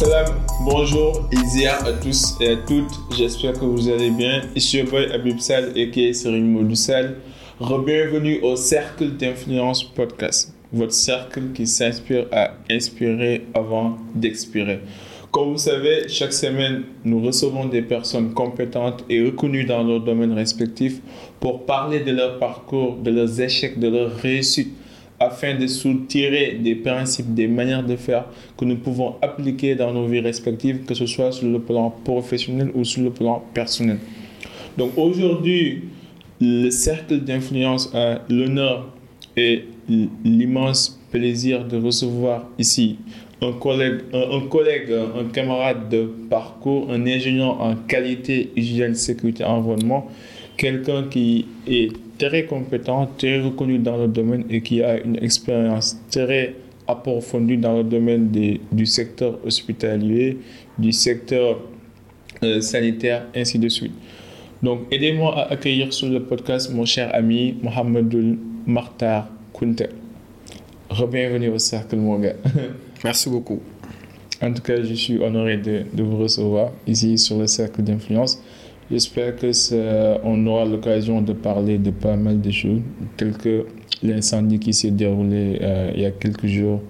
Salam, bonjour, Izia à tous et à toutes. J'espère que vous allez bien. Ici le boy Abib Sal et qui est Modoussal. Bienvenue au Cercle d'Influence Podcast, votre cercle qui s'inspire à inspirer avant d'expirer. Comme vous savez, chaque semaine, nous recevons des personnes compétentes et reconnues dans leur domaine respectif pour parler de leur parcours, de leurs échecs, de leurs réussites afin de soutirer des principes, des manières de faire que nous pouvons appliquer dans nos vies respectives, que ce soit sur le plan professionnel ou sur le plan personnel. Donc aujourd'hui, le cercle d'influence a l'honneur et l'immense plaisir de recevoir ici un collègue, un, collègue, un camarade de parcours, un ingénieur en qualité, hygiène, sécurité, environnement, quelqu'un qui est très compétent, très reconnu dans le domaine et qui a une expérience très approfondie dans le domaine des, du secteur hospitalier, du secteur euh, sanitaire, ainsi de suite. Donc, aidez-moi à accueillir sur le podcast mon cher ami Mohamed Martar Kunte. Bienvenue au cercle, mon gars. Merci beaucoup. En tout cas, je suis honoré de, de vous recevoir ici sur le cercle d'influence. J'espère que on aura l'occasion de parler de pas mal de choses, telles que l'incendie qui s'est déroulé euh, il y a quelques jours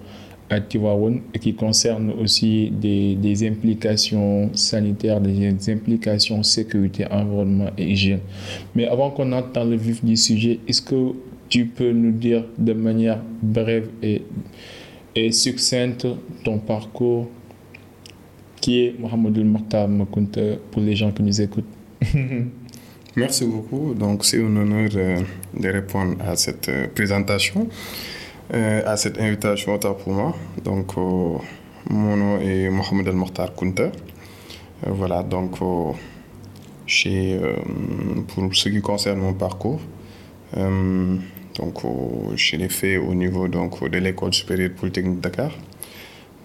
à Tiwawan et qui concerne aussi des, implications sanitaires, des implications sécurité, environnement et hygiène. Mais avant qu'on entre dans le vif du sujet, est-ce que tu peux nous dire de manière brève et, succincte ton parcours qui est Mohamed El Makunta pour les gens qui nous écoutent? Merci beaucoup. Donc, c'est un honneur euh, de répondre à cette euh, présentation, euh, à cette invitation pour moi. Donc, mon nom est Mohamed El Mokhtar Kunta. voilà, donc, chez, pour ce qui concerne mon parcours, donc, je l'ai fait au niveau donc, de l'école supérieure polytechnique de Dakar.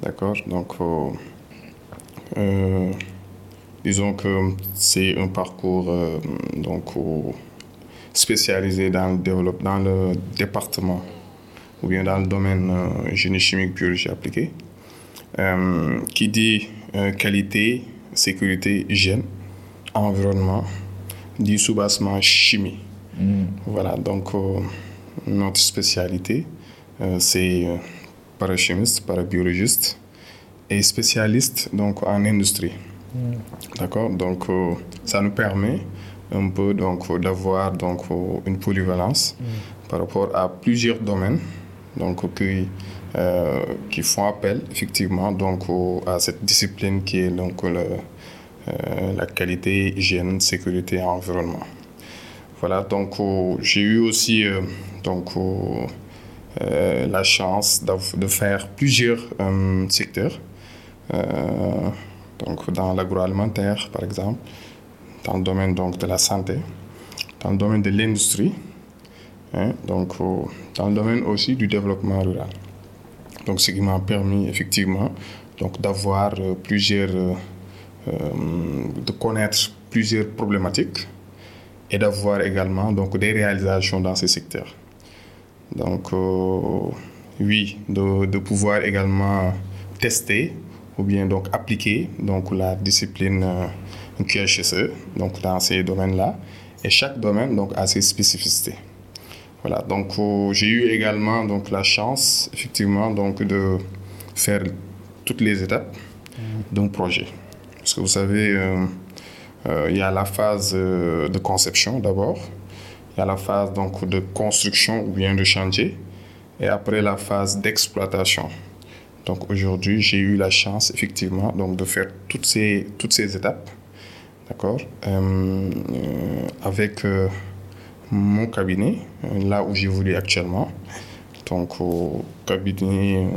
D'accord? Donc, Disons que c'est un parcours euh, donc, spécialisé dans le, développement, dans le département ou bien dans le domaine euh, génie chimique, biologie appliquée, euh, qui dit qualité, sécurité, hygiène, environnement, dit sous-bassement chimie. Mm. Voilà, donc notre spécialité, c'est parachimiste, parabiologiste et spécialiste donc, en industrie. D'accord Donc, euh, ça nous permet un peu donc d'avoir donc une polyvalence mm. par rapport à plusieurs domaines donc qui euh, qui font appel effectivement donc à cette discipline qui est donc le, euh, la qualité hygiène sécurité et environnement voilà donc j'ai eu aussi donc la chance de faire plusieurs secteurs donc dans l'agroalimentaire par exemple, dans le domaine donc, de la santé, dans le domaine de l'industrie, hein, donc dans le domaine aussi du développement rural. Donc ce qui m'a permis effectivement donc d'avoir euh, plusieurs, euh, euh, de connaître plusieurs problématiques et d'avoir également donc des réalisations dans ces secteurs. Donc oui, de, de pouvoir également tester ou bien donc appliquer donc la discipline euh, QHSE donc dans ces domaines-là. Et chaque domaine donc a ses spécificités. Voilà, donc euh, j'ai eu également donc la chance effectivement donc de faire toutes les étapes d'un projet. Parce que vous savez, euh, il y a la phase de conception d'abord, il y a la phase donc de construction ou bien de chantier, et après la phase d'exploitation. Donc aujourd'hui, j'ai eu la chance effectivement donc, de faire toutes ces, toutes ces étapes, d'accord, euh, euh, avec euh, mon cabinet, là où j'évolue actuellement. Donc au cabinet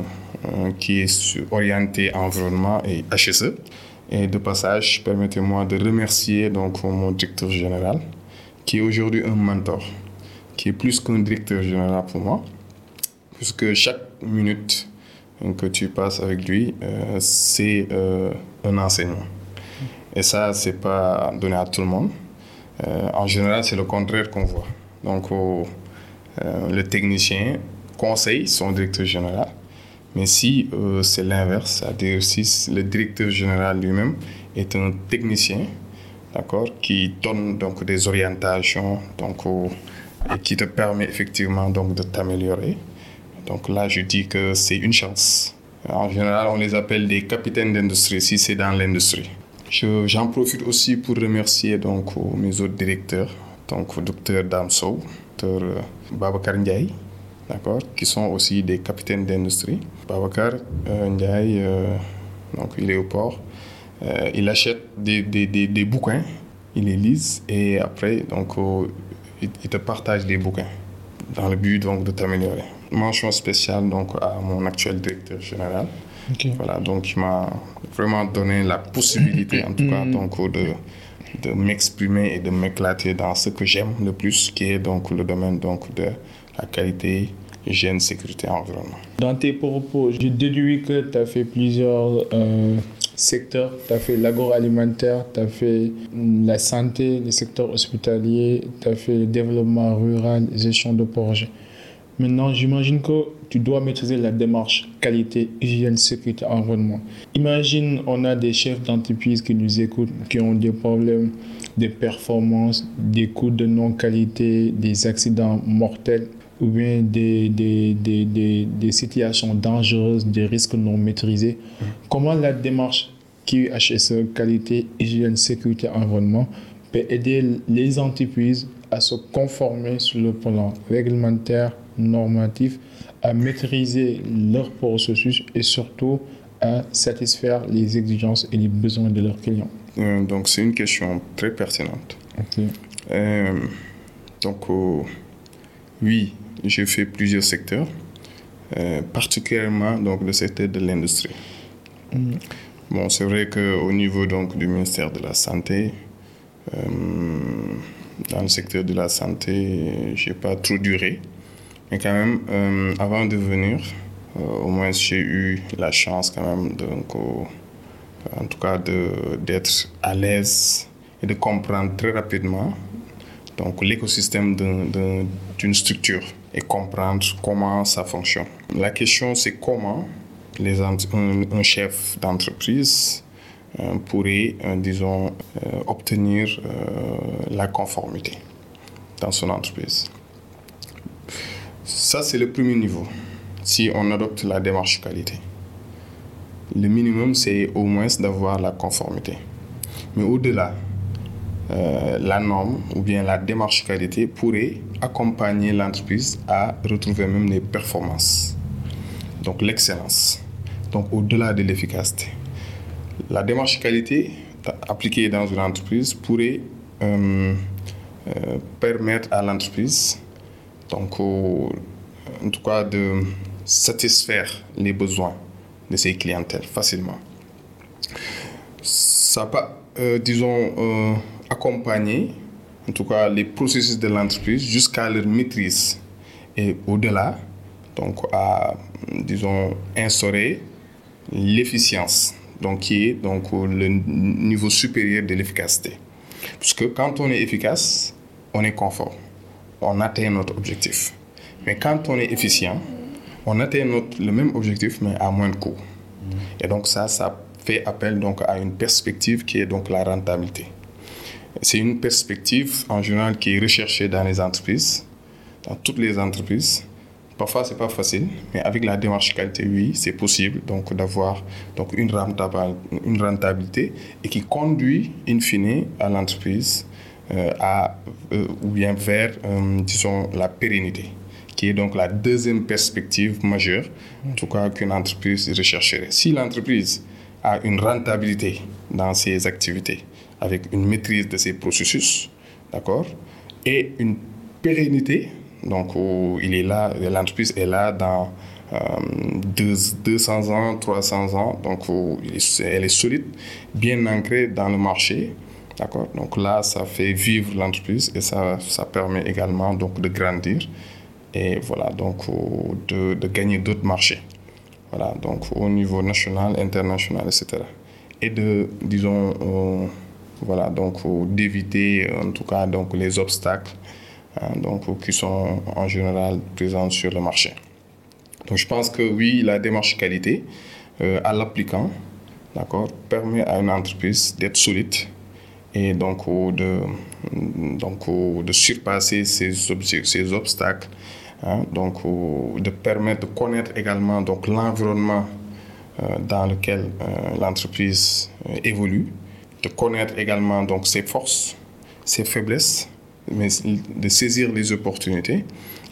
qui est orienté environnement et HSE. Et de passage, permettez-moi de remercier donc mon directeur général, qui est aujourd'hui un mentor, qui est plus qu'un directeur général pour moi, puisque chaque minute que tu passes avec lui, euh, c'est euh, un enseignement. Et ça, c'est pas donné à tout le monde. Euh, en général, c'est le contraire qu'on voit. Donc, le technicien conseille son directeur général Mais si c'est l'inverse, c'est-à-dire si le directeur général lui-même est un technicien, d'accord, qui donne donc des orientations, donc, et qui te permet effectivement donc de t'améliorer. Donc là, je dis que c'est une chance. En général, on les appelle des capitaines d'industrie si c'est dans l'industrie. J'en profite aussi pour remercier donc mes autres directeurs, donc docteur Damso, docteur euh, Babacar Ndiaye, d'accord, qui sont aussi des capitaines d'industrie. Babacar euh, Ndiaye, euh, donc il est au port, il achète des, des, des, bouquins, il les lise et après donc il, te partage des bouquins dans le but donc de t'améliorer. Mention spéciale donc à mon actuel directeur général. Voilà, donc il m'a vraiment donné la possibilité en tout cas mm. donc de de m'exprimer et de m'éclater dans ce que j'aime le plus, qui est donc le domaine donc de la qualité, hygiène, sécurité, environnement. Dans tes propos, je déduis que tu as fait plusieurs euh, secteurs. Tu as fait l'agroalimentaire, tu as fait la santé, le secteur hospitalier, tu as fait le développement rural, gestion de projets. Maintenant, j'imagine que tu dois maîtriser la démarche qualité, hygiène, sécurité, environnement. Imagine, on a des chefs d'entreprise qui nous écoutent, qui ont des problèmes de performance, des coûts de non-qualité, des accidents mortels ou bien des, des, des, des, situations dangereuses, des risques non maîtrisés. Comment la démarche QHSE, qualité, hygiène, sécurité, environnement, peut aider les entreprises à se conformer sur le plan réglementaire, normatif, à maîtriser leur processus et surtout à satisfaire les exigences et les besoins de leurs clients euh, Donc c'est une question très pertinente. Euh, donc oui, j'ai fait plusieurs secteurs, euh, particulièrement donc le secteur de l'industrie. Mm. Bon, c'est vrai qu'au niveau donc du ministère de la Santé, dans le secteur de la santé, j'ai pas trop duré. Mais quand même, euh, avant de venir, euh, au moins j'ai eu la chance quand même, de, en tout cas, d'être à l'aise et de comprendre très rapidement donc l'écosystème d'une structure et comprendre comment ça fonctionne. La question c'est comment un, chef d'entreprise euh, pourrait, disons, obtenir la conformité dans son entreprise. Ça, c'est le premier niveau, si on adopte la démarche qualité. Le minimum, c'est au moins d'avoir la conformité. Mais au-delà, euh, la norme ou bien la démarche qualité pourrait accompagner l'entreprise à retrouver même les performances. Donc l'excellence. Donc au-delà de l'efficacité. La démarche qualité appliquée dans une entreprise pourrait euh, euh, permettre à l'entreprise donc, en tout cas, de satisfaire les besoins de ses clientèles facilement. Ça va, euh, disons, euh, accompagner, en tout cas, les processus de l'entreprise jusqu'à leur maîtrise. Et au-delà, donc, à, disons, instaurer l'efficience, donc, qui est donc, le niveau supérieur de l'efficacité. Puisque quand on est efficace, on est confort on atteint notre objectif. Mais quand on est efficient, on atteint le même objectif, mais à moins de coûts. Et donc ça, ça fait appel donc à une perspective qui est donc la rentabilité. C'est une perspective en général qui est recherchée dans les entreprises, dans toutes les entreprises. Parfois, c'est pas facile, mais avec la démarche qualité, oui, c'est possible d'avoir donc une rentabilité, et qui conduit in fine à l'entreprise à, euh, ou bien vers, euh, disons, la pérennité, qui est donc la deuxième perspective majeure, en tout cas qu'une entreprise rechercherait. Si l'entreprise a une rentabilité dans ses activités, avec une maîtrise de ses processus, d'accord, et une pérennité, donc il est là, l'entreprise est là dans 200 ans, 300 ans, donc elle est solide, bien ancrée dans le marché, D'accord Donc là, ça fait vivre l'entreprise et ça, ça permet également donc, de grandir et voilà, donc de, de gagner d'autres marchés. Voilà, donc au niveau national, international, etc. Et de, disons, euh, voilà, donc d'éviter en tout cas donc les obstacles hein, donc, qui sont en général présents sur le marché. Donc je pense que oui, la démarche qualité, euh, à l'appliquant, d'accord, permet à une entreprise d'être solide et donc de, donc, de surpasser ces, ces obstacles, hein, donc de permettre de connaître également donc l'environnement euh, dans lequel euh, l'entreprise évolue, de connaître également donc ses forces, ses faiblesses, de saisir les opportunités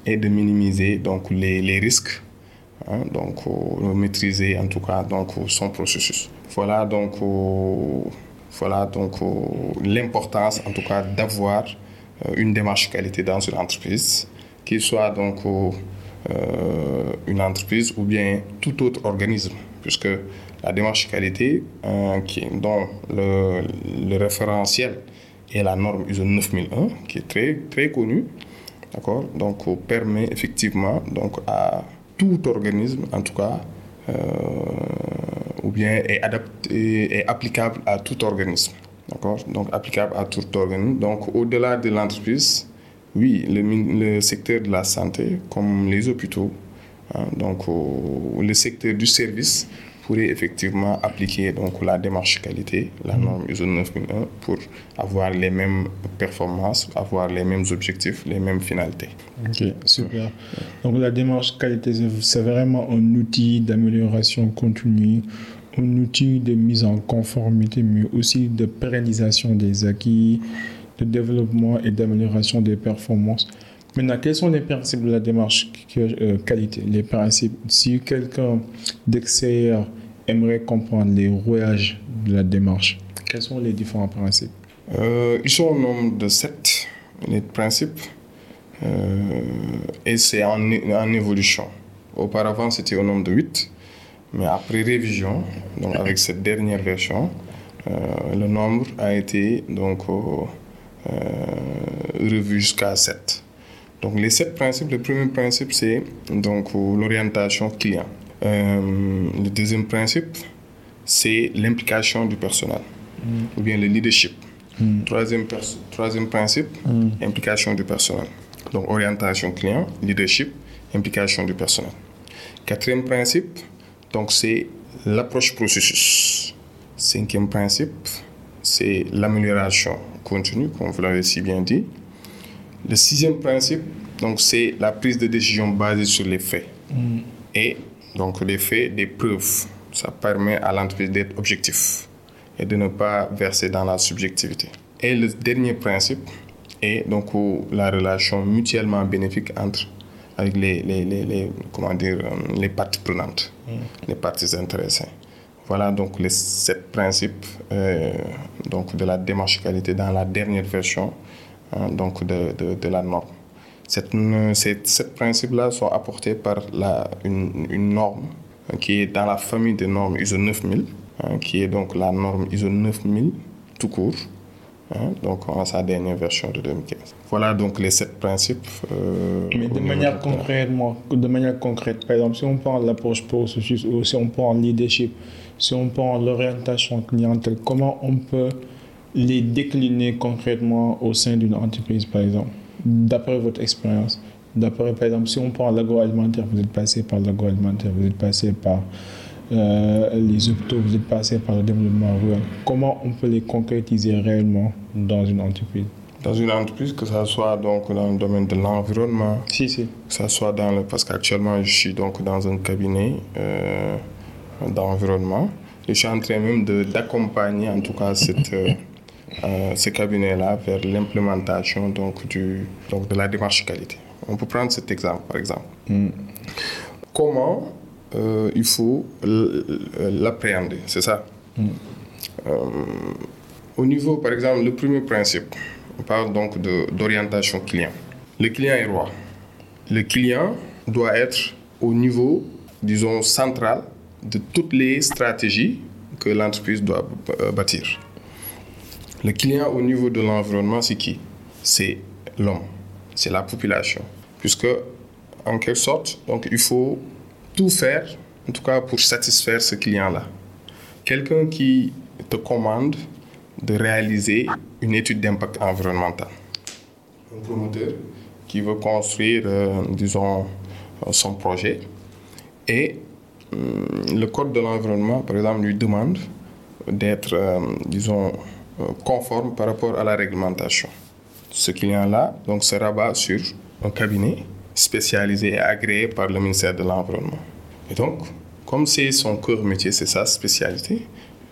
et de minimiser donc les, risques Hein, donc maîtriser en tout cas donc son processus. Voilà donc voilà donc l'importance en tout cas d'avoir euh, une démarche qualité dans une entreprise, qu'il soit donc euh, une entreprise ou bien tout autre organisme, puisque la démarche qualité euh, dont le, le, référentiel est la norme ISO 9001 qui est très très connue, d'accord, donc permet effectivement donc à tout organisme, en tout cas, euh, ou bien est, adapté, est applicable à tout organisme. D'accord? Donc, applicable à tout organisme. Donc, au-delà de l'entreprise, oui, le, le, secteur de la santé, comme les hôpitaux, hein, donc le secteur du service, pourrait effectivement appliquer donc, la démarche qualité, la mm. norme ISO 9001, pour avoir les mêmes performances, avoir les mêmes objectifs, les mêmes finalités. Ok, super. Donc la démarche qualité, c'est vraiment un outil d'amélioration continue, un outil de mise en conformité, mais aussi de pérennisation des acquis, de développement et d'amélioration des performances. Maintenant, quels sont les principes de la démarche euh, qualité? Les principes, si quelqu'un d'extérieur aimerait comprendre les rouages de la démarche, quels sont les différents principes? Euh, Ils sont au nombre de sept, les principes, euh, et c'est en, évolution. Auparavant, c'était au nombre de huit, mais après révision, donc avec cette dernière version, le nombre a été donc revu jusqu'à sept. Donc les sept principes, le premier principe c'est donc l'orientation client. Euh, le deuxième principe c'est l'implication du personnel mm. ou bien le leadership. Mm. Troisième, troisième principe, mm. implication du personnel. Donc orientation client, leadership, implication du personnel. Quatrième principe, donc c'est l'approche processus. Cinquième principe, c'est l'amélioration continue, comme vous l'avez si bien dit. Le sixième principe, donc, c'est la prise de décision basée sur les faits. Mm. Et donc, les faits, des preuves. Ça permet à l'entreprise d'être objectif et de ne pas verser dans la subjectivité. Et le dernier principe est donc la relation mutuellement bénéfique entre avec les, les, les, comment dire, euh, les parties prenantes, mm. les parties intéressées. Voilà donc les sept principes euh, donc de la démarche qualité dans la dernière version Hein, donc de, de, de, la norme. Cette, ces sept principes-là sont apportés par la, une, une, norme hein, qui est dans la famille des normes ISO 9000, hein, qui est donc la norme ISO 9000 tout court, hein, donc en sa dernière version de 2015. Voilà donc les sept principes. Euh, Mais de manière, concrètement, de manière concrète, par exemple, si on prend l'approche processus ou si on prend le leadership, si on prend l'orientation clientèle, comment on peut les décliner concrètement au sein d'une entreprise, par exemple, d'après votre expérience D'après, par exemple, si on prend l'agroalimentaire, vous êtes passé par l'agroalimentaire, vous êtes passé par euh, les hôpitaux, vous êtes passé par le développement rural. Comment on peut les concrétiser réellement dans une entreprise? Dans une entreprise, que ce soit donc dans le domaine de l'environnement, si, si. que ce soit dans le... Parce qu'actuellement, je suis donc dans un cabinet euh, d'environnement. Je suis en train même d'accompagner, en tout cas, cette... Euh, euh, ces cabinets-là vers l'implémentation donc, du, donc de la démarche qualité. On peut prendre cet exemple, par exemple. Mm. Comment euh, il faut l'appréhender, c'est ça? Mm. euh, Au niveau, par exemple, le premier principe, on parle donc d'orientation client. Le client est roi. Le client doit être au niveau, disons, central de toutes les stratégies que l'entreprise doit bâtir. Le client au niveau de l'environnement, c'est qui? C'est l'homme, c'est la population. Puisque, en quelque sorte, donc, il faut tout faire, en tout cas pour satisfaire ce client-là. Quelqu'un qui te commande de réaliser une étude d'impact environnemental. Un promoteur qui veut construire, euh, disons, son projet Et hum, le code de l'environnement, par exemple, lui demande d'être, euh, disons, euh, conforme par rapport à la réglementation. Ce client-là donc, se rabat sur un cabinet spécialisé et agréé par le ministère de l'Environnement. Et donc, comme c'est son cœur métier, c'est sa spécialité,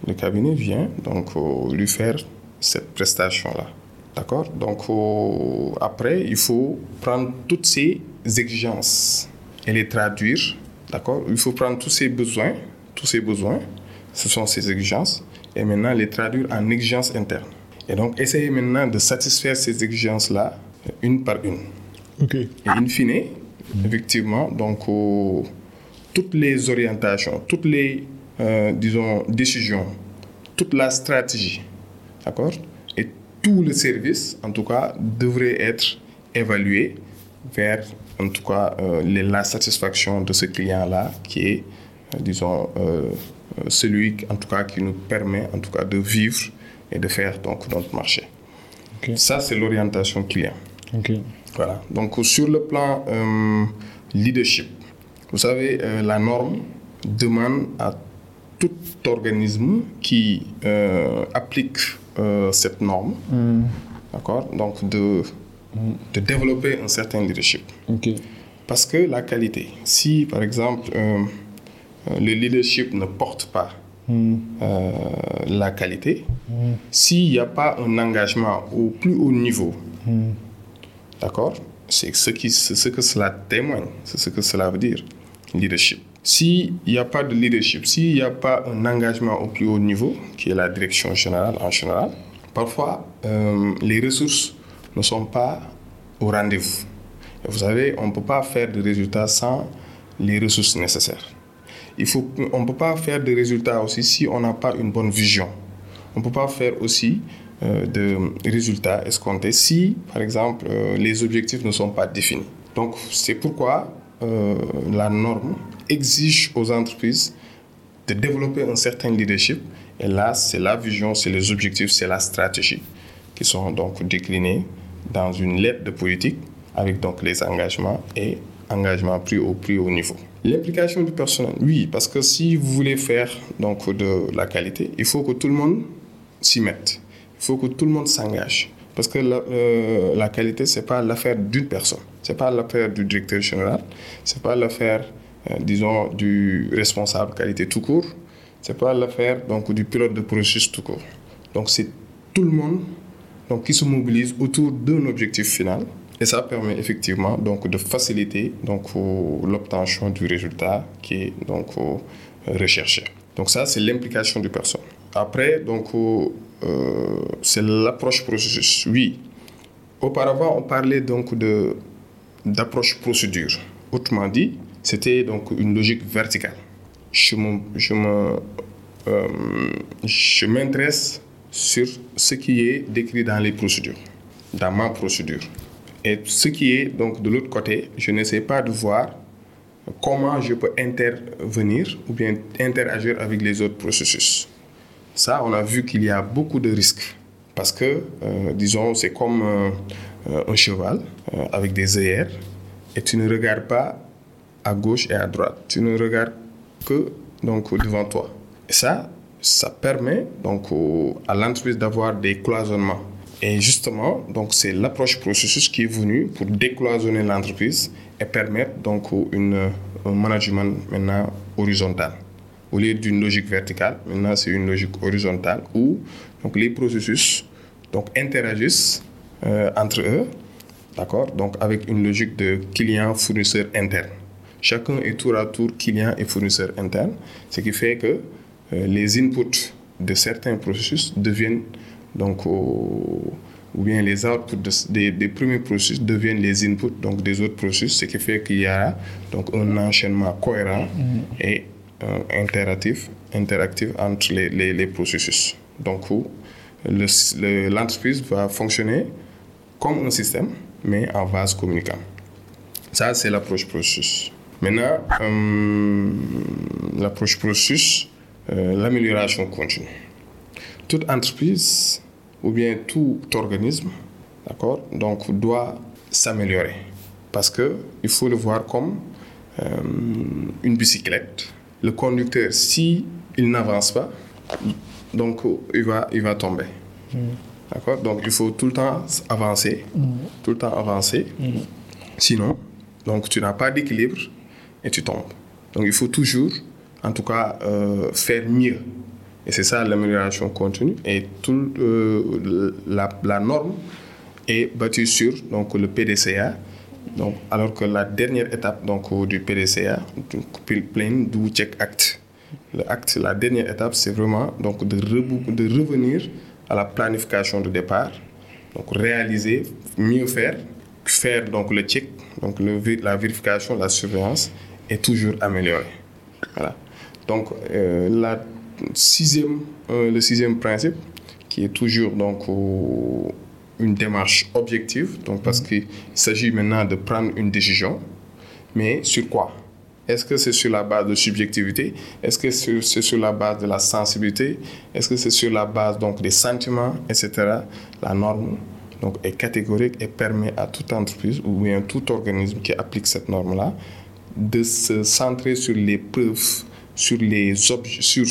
le cabinet vient donc euh, lui faire cette prestation-là. D'accord? Donc, euh, après, il faut prendre toutes ces exigences et les traduire. D'accord? Il faut prendre tous ces besoins, tous ces besoins, ce sont ces exigences, et maintenant les traduire en exigences internes. Et donc, essayer maintenant de satisfaire ces exigences-là une par une. Ok. Et in fine, effectivement, donc, euh, toutes les orientations, toutes les, euh, disons, décisions, toute la stratégie, d'accord Et tout le service, en tout cas, devrait être évalué vers, en tout cas, euh, la satisfaction de ce client-là, qui est, disons, euh, celui, en tout cas, qui nous permet, en tout cas, de vivre et de faire donc notre marché. Ça, c'est l'orientation client. Ok. Voilà. Donc, sur le plan euh, leadership, vous savez, euh, la norme demande à tout organisme qui euh, applique euh, cette norme, d'accord, donc de, de développer un certain leadership. Parce que la qualité, si par exemple euh, euh, le leadership ne porte pas euh, la qualité, s'il n'y a pas un engagement au plus haut niveau, d'accord, c'est ce, qui, c'est ce que cela témoigne, c'est ce que cela veut dire, leadership. S'il n'y a pas de leadership, s'il n'y a pas un engagement au plus haut niveau, qui est la direction générale en général, parfois euh, les ressources ne sont pas au rendez-vous. Vous savez, on ne peut pas faire de résultats sans les ressources nécessaires. Il faut, on ne peut pas faire de résultats aussi si on n'a pas une bonne vision. On ne peut pas faire aussi euh, de résultats escomptés si, par exemple, euh, les objectifs ne sont pas définis. Donc, c'est pourquoi euh, la norme exige aux entreprises de développer un certain leadership. Et là, c'est la vision, c'est les objectifs, c'est la stratégie qui sont donc déclinés dans une lettre de politique avec donc les engagements et engagements pris au plus haut niveau. L'implication du personnel, oui, parce que si vous voulez faire donc de la qualité, il faut que tout le monde s'y mette. Il faut que tout le monde s'engage. Parce que la, euh, qualité, ce n'est pas l'affaire d'une personne. Ce n'est pas l'affaire du directeur général. Ce n'est pas l'affaire, euh, disons, du responsable qualité tout court. Ce n'est pas l'affaire du pilote de processus tout court. Donc, c'est tout le monde donc, qui se mobilise autour d'un objectif final. Et ça permet effectivement donc, de faciliter euh, l'obtention du résultat qui est donc, euh, recherché. Donc ça, c'est l'implication du personnel. Après, donc, euh, c'est l'approche processus. Oui, auparavant, on parlait donc d'approche procédure. Autrement dit, c'était donc une logique verticale. Je m'intéresse sur ce qui est décrit dans les procédures, dans ma procédure. Et ce qui est donc de l'autre côté, je n'essaie pas de voir comment je peux intervenir ou bien interagir avec les autres processus. Ça, on a vu qu'il y a beaucoup de risques. Parce que, euh, disons, c'est comme euh, un cheval euh, avec des œillères et tu ne regardes pas à gauche et à droite. Tu ne regardes que donc, devant toi. Et ça, ça permet donc, à l'entreprise d'avoir des cloisonnements. Et justement, donc, c'est l'approche processus qui est venue pour décloisonner l'entreprise et permettre donc, une, un management maintenant horizontal. Au lieu d'une logique verticale, maintenant c'est une logique horizontale où donc, les processus donc, interagissent euh, entre eux, d'accord? Donc avec une logique de client-fournisseur interne. Chacun est tour à tour client et fournisseur interne, ce qui fait que euh, les inputs de certains processus deviennent donc au, ou bien les outputs de, des, des, premiers processus deviennent les inputs donc des autres processus, ce qui fait qu'il y a donc un enchaînement cohérent mmh. et euh, interactif, interactif entre les, les, les processus. Donc l'entreprise le, va fonctionner comme un système, mais en vase communicant. Ça, c'est l'approche processus. Maintenant, euh, l'approche processus, euh, l'amélioration continue. Toute entreprise ou bien tout organisme, d'accord, donc doit s'améliorer parce que il faut le voir comme euh, une bicyclette. Le conducteur, si il n'avance pas, donc il va, il va tomber. D'accord Donc il faut tout le temps avancer, tout le temps avancer. Sinon, donc tu n'as pas d'équilibre et tu tombes. Donc il faut toujours, en tout cas, euh, faire mieux. Et c'est ça l'amélioration continue. Et tout, euh, la, norme est bâtie sur donc, le PDCA. Donc, alors que la dernière étape donc, du PDCA, du Plain Do Check Act, le acte, la dernière étape, c'est vraiment donc, de, de revenir à la planification de départ, donc réaliser, mieux faire, faire donc, le check, donc le, la vérification, la surveillance, et toujours améliorer. Voilà. Donc, euh, la sixième, euh, le sixième principe, qui est toujours donc, une démarche objective, donc, parce mm. qu'il s'agit maintenant de prendre une décision, mais sur quoi? Est-ce que c'est sur la base de subjectivité? Est-ce que c'est sur la base de la sensibilité? Est-ce que c'est sur la base donc, des sentiments, etc. La norme donc, est catégorique et permet à toute entreprise ou bien tout organisme qui applique cette norme-là de se centrer sur les preuves, sur, les sur, sur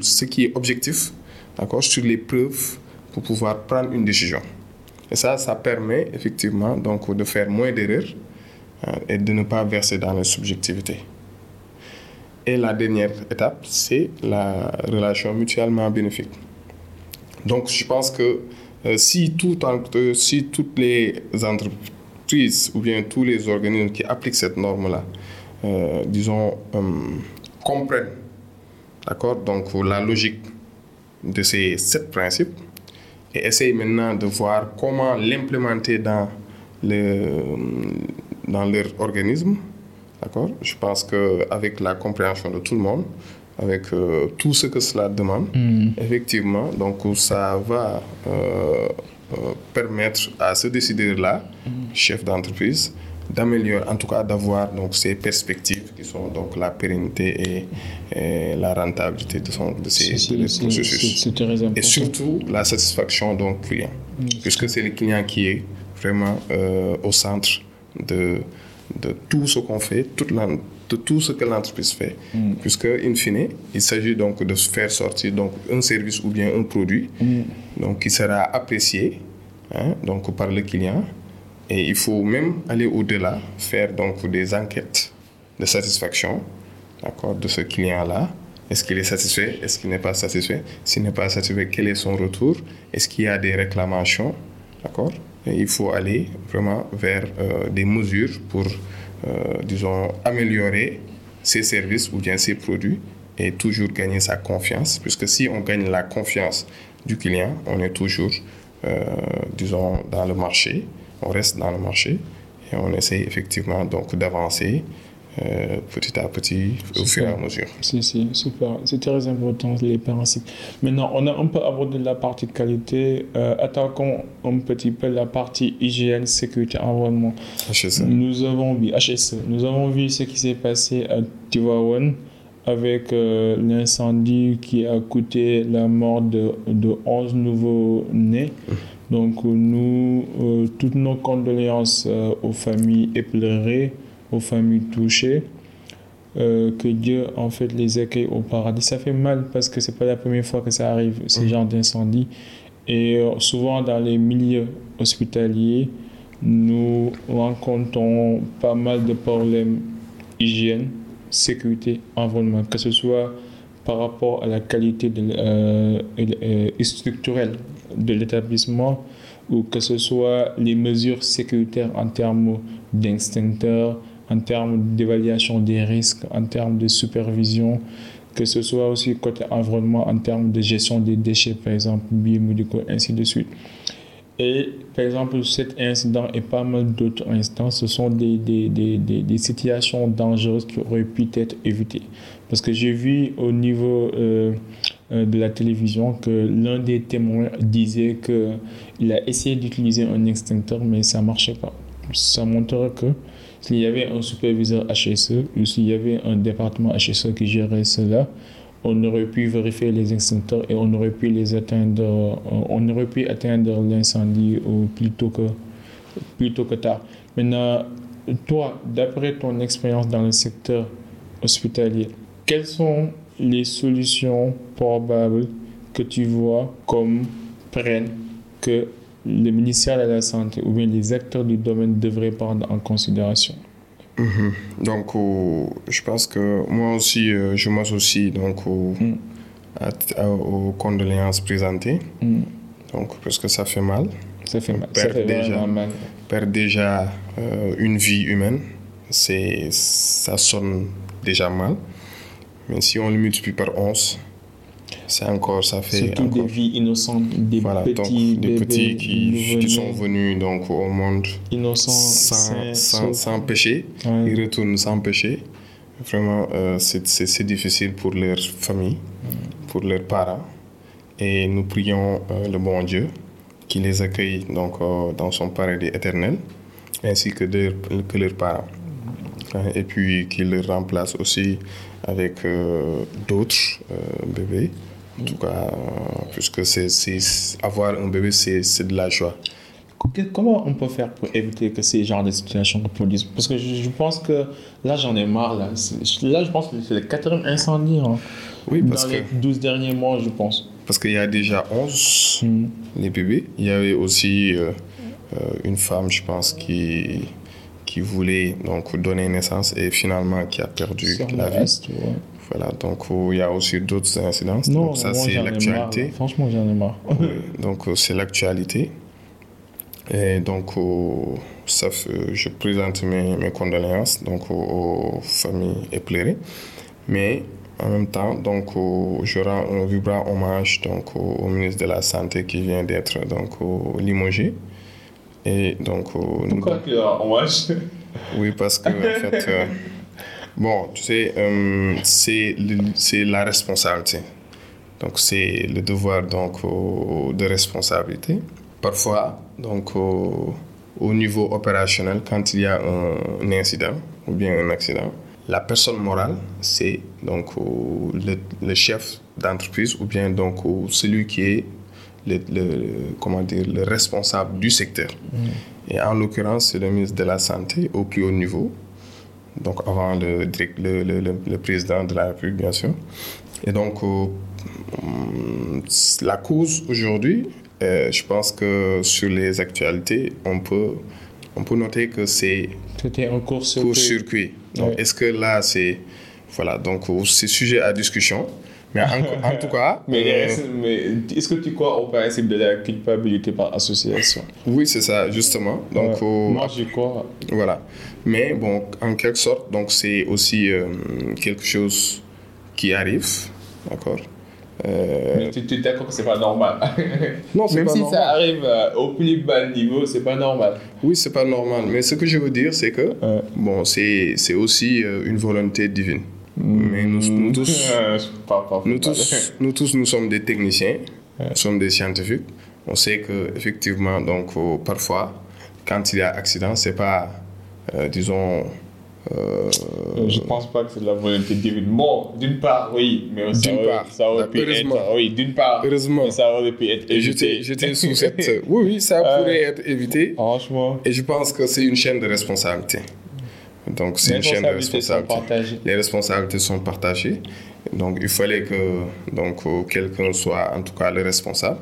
ce qui est objectif, d'accord, sur les preuves pour pouvoir prendre une décision. Et ça, ça permet effectivement donc, de faire moins d'erreurs hein, et de ne pas verser dans la subjectivité. Et la dernière étape, c'est la relation mutuellement bénéfique. Donc, je pense que euh, si, tout, si toutes les entreprises ou bien tous les organismes qui appliquent cette norme-là euh, disons, euh, comprennent d'accord, donc la logique de ces sept principes et essayent maintenant de voir comment l'implémenter dans, le, dans leur organisme. D'accord? Je pense qu'avec la compréhension de tout le monde, avec euh, tout ce que cela demande, mm. effectivement, donc ça va permettre à ce décideur-là, mm. chef d'entreprise, d'améliorer, en tout cas d'avoir donc ces perspectives qui sont donc la pérennité et, la rentabilité de, son, de ces processus. et surtout la satisfaction donc client, puisque c'est le client qui est vraiment euh, au centre de, de tout ce qu'on fait, toute de tout ce que l'entreprise fait, mm. puisque in fine, il s'agit donc de faire sortir donc un service ou bien un produit mm. donc qui sera apprécié hein, donc par le client et il faut même aller au-delà, faire donc des enquêtes de satisfaction de ce client-là. Est-ce qu'il est satisfait? Est-ce qu'il n'est pas satisfait? S'il n'est pas satisfait, quel est son retour? Est-ce qu'il y a des réclamations? D'accord? Il faut aller vraiment vers euh, des mesures pour, euh, disons, améliorer ses services ou bien ses produits et toujours gagner sa confiance. Puisque si on gagne la confiance du client, on est toujours, euh, disons, dans le marché on reste dans le marché et on essaye effectivement donc d'avancer euh, petit à petit au fur et à mesure. Si, si, super. C'est très important les principes. Maintenant, on a un peu abordé la partie qualité. Euh, attaquons un petit peu la partie hygiène, sécurité, environnement. HSE. Nous avons vu, HSE, nous avons vu ce qui s'est passé à Tivaouane avec euh, l'incendie qui a coûté la mort de, de 11 nouveaux nés. Mmh. Donc nous, euh, toutes nos condoléances euh, aux familles éplorées, aux familles touchées. Euh, que Dieu en fait les accueille au paradis. Ça fait mal parce que c'est pas la première fois que ça arrive, ce mmh. genre d'incendie. Et souvent dans les milieux hospitaliers, nous rencontrons pas mal de problèmes hygiène, sécurité, environnement, que ce soit par rapport à la qualité de, structurelle de l'établissement ou que ce soit les mesures sécuritaires en termes d'instincteurs, en termes d'évaluation des risques, en termes de supervision, que ce soit aussi côté environnement, en termes de gestion des déchets, par exemple, biomédicaux, ainsi de suite. Et par exemple, cet incident et pas mal d'autres incidents, ce sont des, des, des, des, situations dangereuses qui auraient pu être évitées. Parce que j'ai vu au niveau euh, de la télévision que l'un des témoins disait qu'il a essayé d'utiliser un extincteur, mais ça ne marchait pas. Ça montrerait que s'il y avait un superviseur HSE ou s'il y avait un département HSE qui gérait cela, on aurait pu vérifier les extincteurs et on aurait pu les atteindre, euh, on aurait pu atteindre l'incendie plutôt que, plutôt que tard. Maintenant, toi, d'après ton expérience dans le secteur hospitalier, quelles sont les solutions probables que tu vois comme prennent que le ministère de la Santé ou bien les acteurs du domaine devraient prendre en considération Mhm. Donc, euh, je pense que moi aussi, euh, je m'associe donc au- Mm. à- à- aux condoléances présentées. Mm. Donc, parce que ça fait mal. Ça fait mal. Ça perd fait déjà. mal. Perdre déjà euh, une vie humaine, c'est, ça sonne déjà mal. Mais si on le multiplie par 11, c'est encore, ça fait Surtout encore. des vies innocentes, des Voilà, petits donc des bébés petits qui, qui sont venus donc, au monde innocents, sans, sans, péché. Ouais. Ils retournent sans péché. Vraiment, euh, c'est difficile pour leur famille, pour leurs parents. Et nous prions euh, le bon Dieu qui les accueille donc, euh, dans son paradis éternel, ainsi que, de- que leurs parents. Et puis qu'il les remplace aussi avec euh, d'autres euh, bébés. En tout cas, euh, puisque c'est avoir un bébé, c'est de la joie. Comment on peut faire pour éviter que ces genres de situations se produisent Parce que je, pense que là, j'en ai marre. Là, là je pense que c'est le quatrième incendie hein, Oui, parce dans que les 12 derniers mois, je pense. parce qu'il y a déjà 11 Mm. les bébés. Il y avait aussi euh, une femme, je pense, qui, qui voulait donc donner naissance et finalement qui a perdu Sur la vie. reste, ouais. Voilà, donc il y a aussi d'autres incidences. Non, donc ça, c'est l'actualité. Franchement, j'en ai marre. Donc euh, c'est l'actualité. Et donc, ça je présente mes, mes condoléances donc, aux, familles éplorées. Mais en même temps, donc, je rends un vibrant hommage donc, au, ministre de la Santé qui vient d'être donc, limogé. Et donc, nous- Pourquoi tu as hommage oui, parce que, en fait, euh, bon, tu sais, euh, c'est c'est la responsabilité. Donc, c'est le devoir donc, euh, de responsabilité. Parfois, donc, au- au niveau opérationnel, quand il y a un, un incident ou bien un accident, la personne morale, c'est donc le, le chef d'entreprise ou bien donc celui qui est le, le- comment dire, le responsable du secteur. Et en l'occurrence, c'est le ministre de la Santé au plus haut niveau, donc avant le, le, le- président de la République, bien sûr. Et donc, euh, hum, la cause aujourd'hui, euh, je pense que sur les actualités, on peut, on peut noter que c'est C'était un cours sur court-circuit. Donc, est-ce que là, c'est. Voilà, donc euh, c'est sujet à discussion. Mais en, en tout cas. Mais, mais est-ce que tu crois au principe de la culpabilité par association? Oui, c'est ça, justement. Donc, Ouais. euh, Moi, j'y crois. Voilà. Mais bon, en quelque sorte, donc c'est aussi euh, quelque chose qui arrive, d'accord? Euh, Mais tu es d'accord que c'est pas normal. Non, c'est Même pas si normal. ça arrive euh, au plus bas niveau, c'est pas normal. Oui, c'est pas normal. Mais ce que je veux dire, c'est que Ouais. bon, c'est c'est aussi euh, une volonté divine. Mais nous, nous tous, nous tous, nous tous, nous sommes des techniciens, nous sommes des scientifiques. On sait que effectivement, donc euh, parfois, quand il y a accident, c'est pas, euh, disons. euh, Je pense pas que c'est de la volonté divine. Bon, d'une part, oui, mais ça D'une aurait, part. ça aurait pu être. Oui, d'une part. Heureusement. Mais ça aurait pu être évité. j'étais sous cette. Oui, oui, ça pourrait être évité. Franchement, Et je pense que c'est une chaîne de responsabilité. Donc, c'est une chaîne de responsabilité. Les responsabilités sont partagées. Donc, il fallait que donc, euh, quelqu'un soit en tout cas le responsable.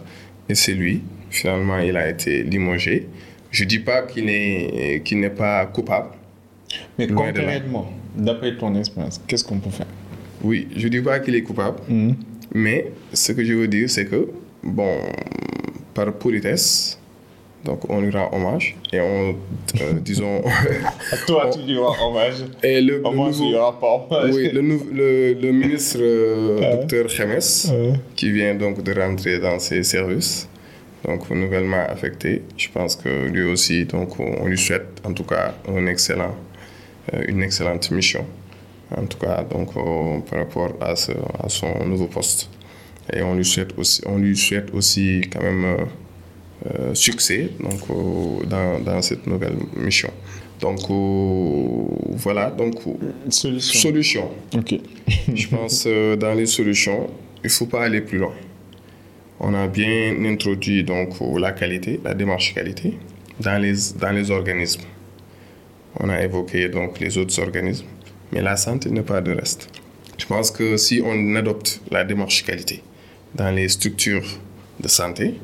Et c'est lui. Finalement, il a été limogé. Je ne dis pas qu'il n'est, pas coupable. Mais concrètement, d'après ton expérience, qu'est-ce qu'on peut faire? Oui, je ne dis pas qu'il est coupable. Mais ce que je veux dire, c'est que, bon, par politesse, donc on lui rend hommage et on, euh, disons, À toi, tu lui rends hommage. et le, le Moi, je lui nouveau, rends pas hommage. oui, le, le, le ministre euh, James, Ouais. qui vient donc de rentrer dans ses services, donc nouvellement affecté, je pense que lui aussi, donc on lui souhaite en tout cas un excellent, euh, une excellente mission, en tout cas donc par rapport à, ce- à son nouveau poste. Et on lui souhaite aussi, on lui souhaite aussi quand même euh, succès donc, euh, dans, dans cette nouvelle mission. Donc euh, voilà, donc Solution. solution. Ok. Je pense euh, dans les solutions, il ne faut pas aller plus loin. On a bien introduit donc euh, la qualité, la démarche qualité dans les, dans les organismes. on a évoqué donc les autres organismes, mais la santé n'est pas de reste. Je pense que si on adopte la démarche qualité dans les structures de santé,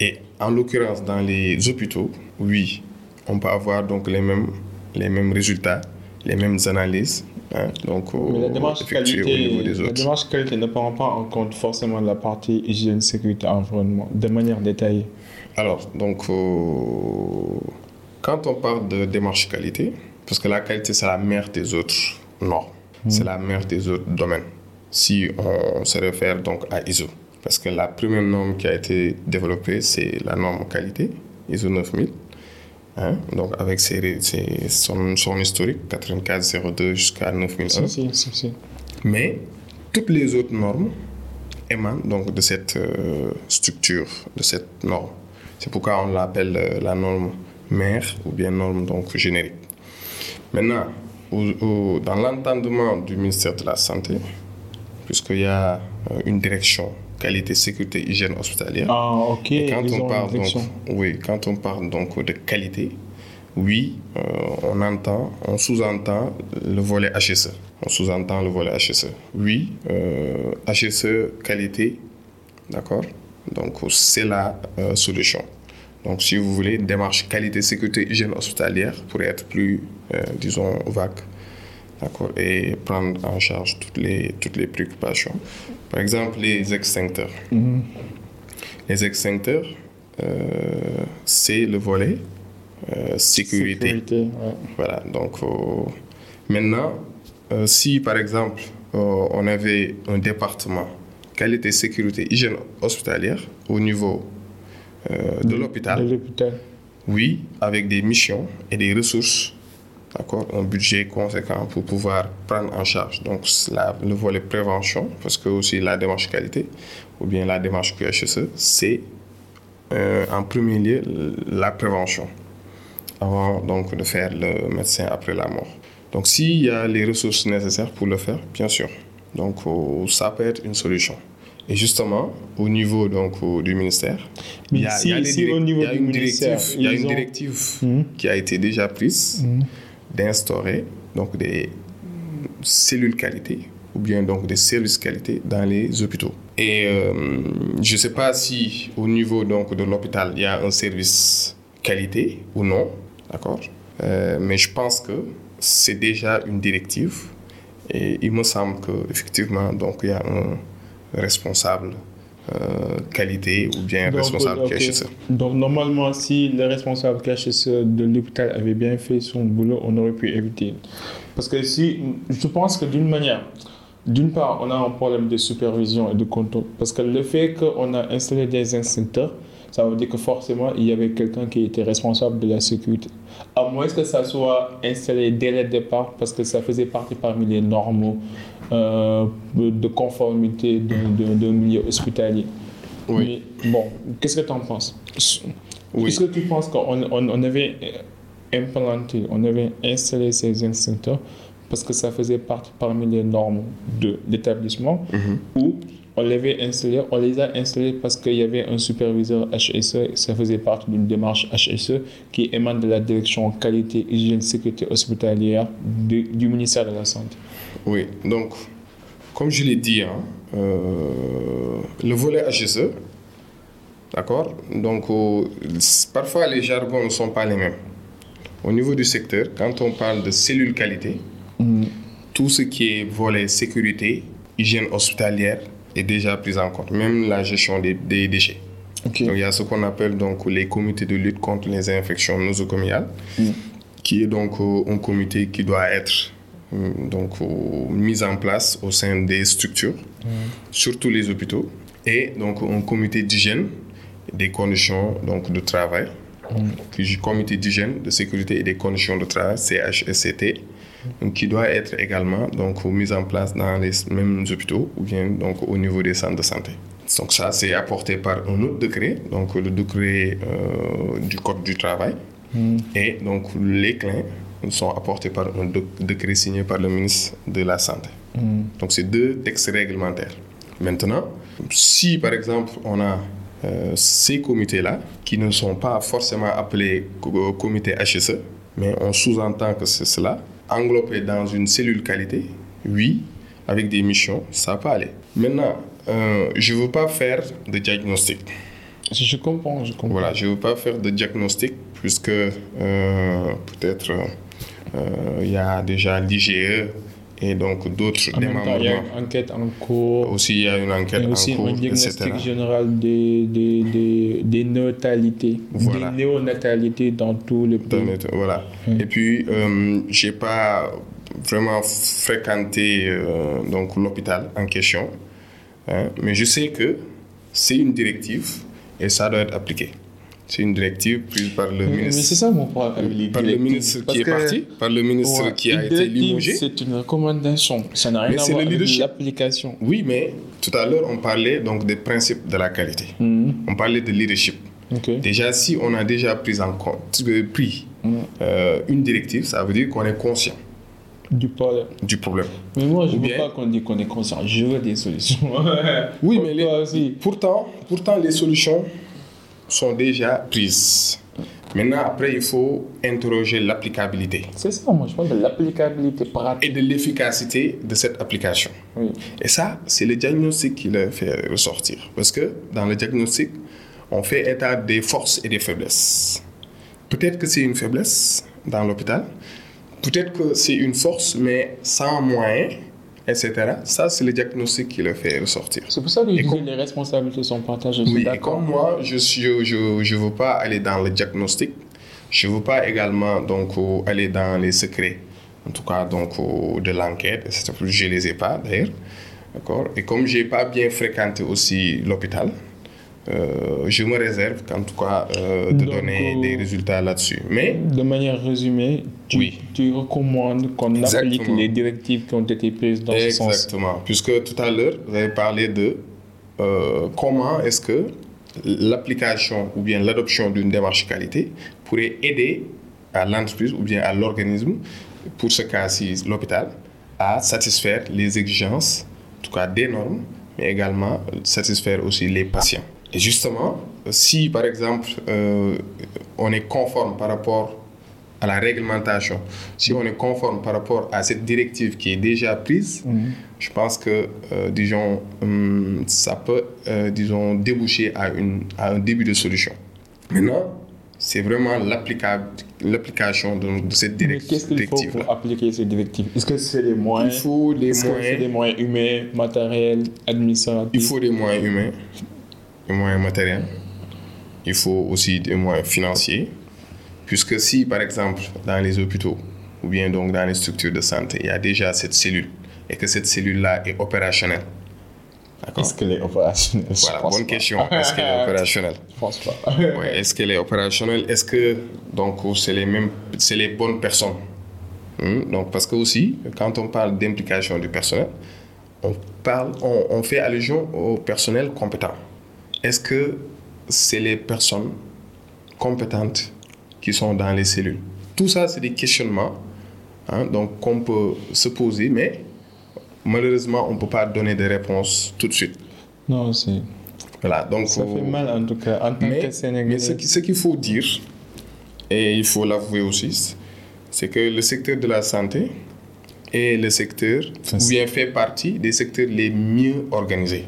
et en l'occurrence dans les hôpitaux, oui, on peut avoir donc les mêmes, les mêmes résultats, les mêmes analyses. hein, donc, Mais la démarche, qualité, au niveau des la démarche qualité ne prend pas en compte forcément la partie hygiène, sécurité, environnement de manière détaillée. Alors, donc, euh, quand on parle de démarche qualité, parce que la qualité, c'est la mère des autres normes, c'est la mère des autres domaines. Si on se réfère donc à ISO, parce que la première norme qui a été développée, c'est la norme qualité, ISO 9000. hein, donc, avec ses, ses- son, son historique, 8402 jusqu'à 9001. Si, si, si, si. Mais toutes les autres normes émanent donc de cette euh, structure, de cette norme. C'est pourquoi on l'appelle euh, la norme mère ou bien norme donc générique. Maintenant, au- au- dans l'entendement du ministère de la Santé, puisqu'il y a euh, une direction qualité, sécurité, hygiène hospitalière, Ah, ok. et quand ils on parle donc, oui, quand on parle donc de qualité, oui, euh, on entend, on sous-entend le volet HSE. On sous-entend le volet HSE. Oui, euh, HSE qualité, d'accord? Donc c'est la euh, solution. Donc si vous voulez démarche qualité, sécurité, hygiène hospitalière pour être plus, euh, disons, vague, et prendre en charge toutes les toutes les préoccupations. Par exemple, les extincteurs. Mhm. Les extincteurs, euh, c'est le volet euh, sécurité. Sécurité, ouais. Voilà, donc euh, maintenant, euh, si par exemple on avait un département qualité, sécurité, hygiène hospitalière au niveau de De l'hôpital, oui, avec des missions et des ressources, un budget conséquent pour pouvoir prendre en charge donc la- le volet prévention, parce que aussi la démarche qualité ou bien la démarche QHSE, c'est euh, en premier lieu la prévention avant donc de faire le médecin après la mort. Donc s'il y a les ressources nécessaires pour le faire, bien sûr, donc euh, ça peut être une solution. Et justement, au niveau donc du ministère, il y a, une directive, Mhm. qui a été déjà prise d'instaurer donc des cellules qualité ou bien donc des services qualité dans les hôpitaux. Et euh, je ne sais pas si au niveau donc de l'hôpital il y a un service qualité ou non, d'accord. Euh, mais je pense que c'est déjà une directive et il me semble que effectivement donc il y a un responsable euh, qualité ou bien Donc, responsable ok. QHSE. Donc, normalement, si le responsable KHSE de l'hôpital avait bien fait son boulot, on aurait pu éviter. Parce que si, je pense que d'une manière, d'une part, on a un problème de supervision et de contrôle. Parce que le fait qu'on a installé des instincteurs, ça veut dire que forcément, il y avait quelqu'un qui était responsable de la sécurité. À moins que ça soit installé dès le départ, parce que ça faisait partie parmi les normaux de conformité d'un milieu hospitalier. Oui. Mais bon, qu'est-ce que tu en penses? Oui. Est-ce que tu penses qu'on on, on avait implanté, on avait installé ces instincteurs parce que ça faisait partie parmi les normes de l'établissement Mhm. ou on les avait installés, on les a installés parce qu'il y avait un superviseur HSE, et ça faisait partie d'une démarche HSE qui émane de la direction qualité, hygiène, sécurité hospitalière du, du ministère de la Santé. Oui, donc, comme je l'ai dit, hein, euh, le volet HSE, d'accord? Donc, euh, parfois les jargons ne sont pas les mêmes. Au niveau du secteur, quand on parle de cellules qualité, tout ce qui est volet sécurité, hygiène hospitalière est déjà pris en compte, même la gestion des, des déchets. Donc, il y a ce qu'on appelle donc les comités de lutte contre les infections nosocomiales, qui est donc euh, un comité qui doit être donc euh, mis en place au sein des structures, surtout les hôpitaux, et donc un comité d'hygiène des conditions donc de travail, puis comité d'hygiène, de sécurité et des conditions de travail, CHSCT, donc, qui doit être également donc mis en place dans les mêmes hôpitaux ou bien donc au niveau des centres de santé. Donc ça, c'est apporté par un autre décret, donc le décret euh, du Code du travail. Et donc les sont apportés par un décret signé par le ministre de la Santé. Donc c'est deux textes réglementaires. Maintenant, si par exemple on a euh, ces comités-là qui ne sont pas forcément appelés co- comité HSE, mais on sous-entend que c'est cela. Englobé dans une cellule qualité, oui, avec des missions, ça peut aller. Maintenant, euh, je ne veux pas faire de diagnostic. Je comprends, je comprends. Voilà, je ne veux pas faire de diagnostic puisque euh, peut-être euh, il y a déjà l'IGE et donc d'autres temps, il y a une enquête en cours. Aussi, il y a une enquête Et en aussi cours, un diagnostic etc. général des, des, des, des natalités, Voilà. des néonatalités dans tous les pays. Voilà. Et puis, euh, j'ai pas vraiment fréquenté euh, donc l'hôpital en question, hein, mais je sais que c'est une directive et ça doit être appliqué. C'est une directive prise par le Mais, mais ministre. c'est ça mon problème par le ministre Parce qui est parti, par le ministre ouais, qui a été limogé. C'est une recommandation. Ça n'a rien Mais à c'est voir le avec leadership. l'application. Oui, mais tout à l'heure, on parlait donc des principes de la qualité. Mhm. On parlait de leadership. Déjà, si on a déjà pris en compte, pris euh, une directive, ça veut dire qu'on est conscient Du problème. du problème. Mais moi, je ne veux pas qu'on dise qu'on est conscient. Je veux des solutions. Oui, mais les- pourtant, pourtant, les solutions sont déjà prises. Maintenant, après, il faut interroger l'applicabilité C'est ça, moi, je parle de l'applicabilité pratique. et de l'efficacité de cette application. Oui. Et ça, c'est le diagnostic qui le fait ressortir. Parce que dans le diagnostic, on fait état des forces et des faiblesses. Peut-être que c'est une faiblesse dans l'hôpital, peut-être que c'est une force, mais sans moyens, etc. Ça, c'est le diagnostic qui le fait ressortir. C'est pour ça que je Et dis comme- que les responsabilités sont partagées. Oui, et comme moi, je ne je, je, je veux pas aller dans le diagnostic, je ne veux pas également donc, euh, aller dans les secrets, en tout cas donc, euh, de l'enquête. Je ne les ai pas d'ailleurs. Et comme je n'ai pas bien fréquenté aussi l'hôpital, je me réserve en tout cas euh, de Donc, donner euh, des résultats là-dessus. Mais De manière résumée, tu, Oui. tu recommandes qu'on applique Exactement. les directives qui ont été prises dans ce sens. Exactement. Puisque tout à l'heure, vous avez parlé de euh, comment est-ce que l'application ou bien l'adoption d'une démarche qualité pourrait aider à l'entreprise ou bien à l'organisme, pour ce cas-ci l'hôpital, à satisfaire les exigences, en tout cas des normes, mais également satisfaire aussi les patients. Et justement, si par exemple euh, on est conforme par rapport à la réglementation, si on est conforme par rapport à cette directive qui est déjà prise, je pense que, euh, disons, hum, ça peut, euh, disons, déboucher à, une, à un début de solution. Maintenant, c'est vraiment l'application de, de cette Mais direct- qu'est-ce qu'il faut directive. pour appliquer ces directives Est-ce que c'est les moyens? Il faut des moyens, des moyens humains, matériels, administratifs? Il faut des moyens humains, des moyens matériels, il faut aussi des moyens financiers, puisque si, par exemple, dans les hôpitaux ou bien donc dans les structures de santé, il y a déjà cette cellule et que cette cellule-là est opérationnelle. Est-ce qu'elle est opérationnelle? Voilà, bonne pas. question. Est-ce qu'elle est opérationnelle? Je pense pas. Ouais, Est-ce qu'elle est opérationnelle? Est-ce que donc c'est les mêmes, c'est les bonnes personnes? Hmm, Donc parce que aussi, quand on parle d'implication du personnel, on parle, on, on fait allusion au personnel compétent. Est-ce que c'est les personnes compétentes qui sont dans les cellules? Tout ça, c'est des questionnements hein, donc qu'on peut se poser, mais malheureusement, on ne peut pas donner des réponses tout de suite. Non, c'est... Voilà, donc Ça fait mal en tout cas, en tant que mais, Sénégalais. mais ce qui- ce qu'il faut dire, et il faut l'avouer aussi, c'est que le secteur de la santé est le secteur, ou bien fait partie des secteurs les mieux organisés.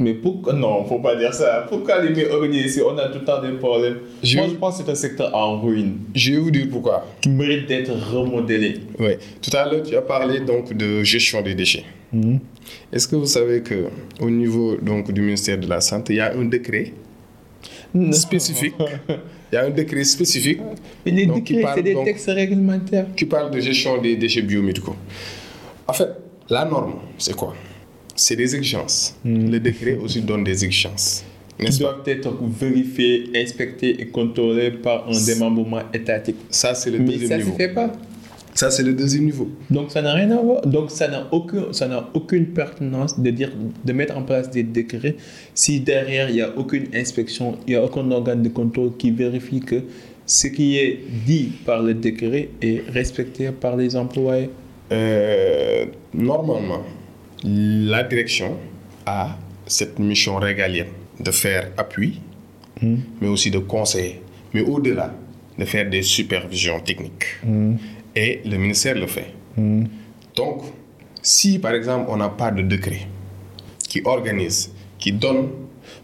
Mais pourquoi Non, faut pas dire ça. Pourquoi les mieux organisés si on a tout le temps des problèmes Je- Moi, je pense que c'est un secteur en ruine Je vais vous dire pourquoi. qui mérite d'être remodelé. Oui. Tout à l'heure, tu as parlé donc de gestion des déchets. Est-ce que vous savez que au niveau donc du ministère de la Santé, il y a un décret spécifique? Il y a un décret spécifique les Donc, il décrets, parle c'est des donc- textes réglementaires. qui parle de gestion des déchets biomédicaux. En fait, la norme, c'est quoi? C'est des exigences. Le décret aussi donne des exigences. Qui doivent être vérifiés, inspectés et contrôlés par un démembrement étatique. Ça, c'est le Mais deuxième ça ne se niveau. fait pas. Ça, c'est le deuxième niveau. Donc ça n'a rien à voir. Donc ça n'a aucun, ça n'a aucune pertinence de dire, de mettre en place des décrets si derrière il n'y a aucune inspection, il n'y a aucun organe de contrôle qui vérifie que ce qui est dit par le décret est respecté par les employés. Euh, normalement, la direction a cette mission régalienne de faire appui, mais aussi de conseiller. Mais au-delà de faire des supervisions techniques. Et le ministère le fait. Donc, si par exemple on n'a pas de décret qui organise, qui donne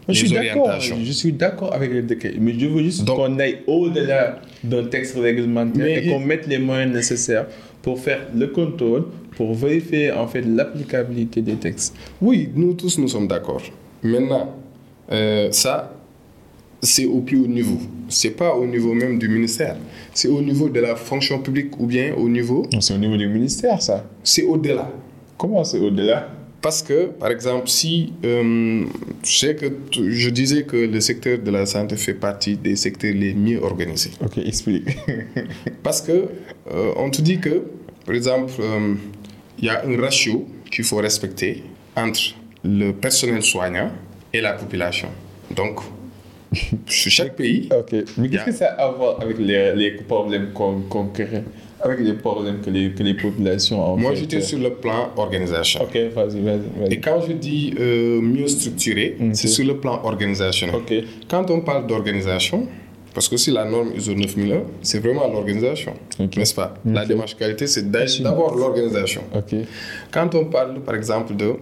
je suis les d'accord, orientations, je suis d'accord avec le décret, mais je veux juste qu'on aille au-delà d'un texte réglementaire et qu'on mette les moyens nécessaires pour faire le contrôle, pour vérifier en fait l'applicabilité des textes. Oui, nous tous, nous sommes d'accord. Maintenant, euh, ça, c'est au plus haut niveau. C'est pas au niveau même du ministère. C'est au niveau de la fonction publique ou bien au niveau... C'est au niveau du ministère, ça. C'est au-delà. Comment c'est au-delà? Parce que, par exemple, si... euh, je sais que tu- je disais que le secteur de la santé fait partie des secteurs les mieux organisés. Ok, explique. Parce que euh, on te dit que, par exemple, euh, il y a un ratio qu'il faut respecter entre le personnel soignant et la population. Donc, sur chaque pays, ok, mais qu'est-ce que ça a à voir avec les, les problèmes crée? Avec les problèmes que les, que les populations en moi j'étais euh, sur le plan organisation. Ok, vas-y, vas-y. Et quand je dis euh, mieux structuré, c'est sur le plan organisationnel. Ok, Quand on parle d'organisation, parce que si la norme ISO 9001, c'est vraiment l'organisation, n'est-ce pas? La démarche qualité, c'est d'a- d'abord l'organisation. Quand on parle, par exemple, de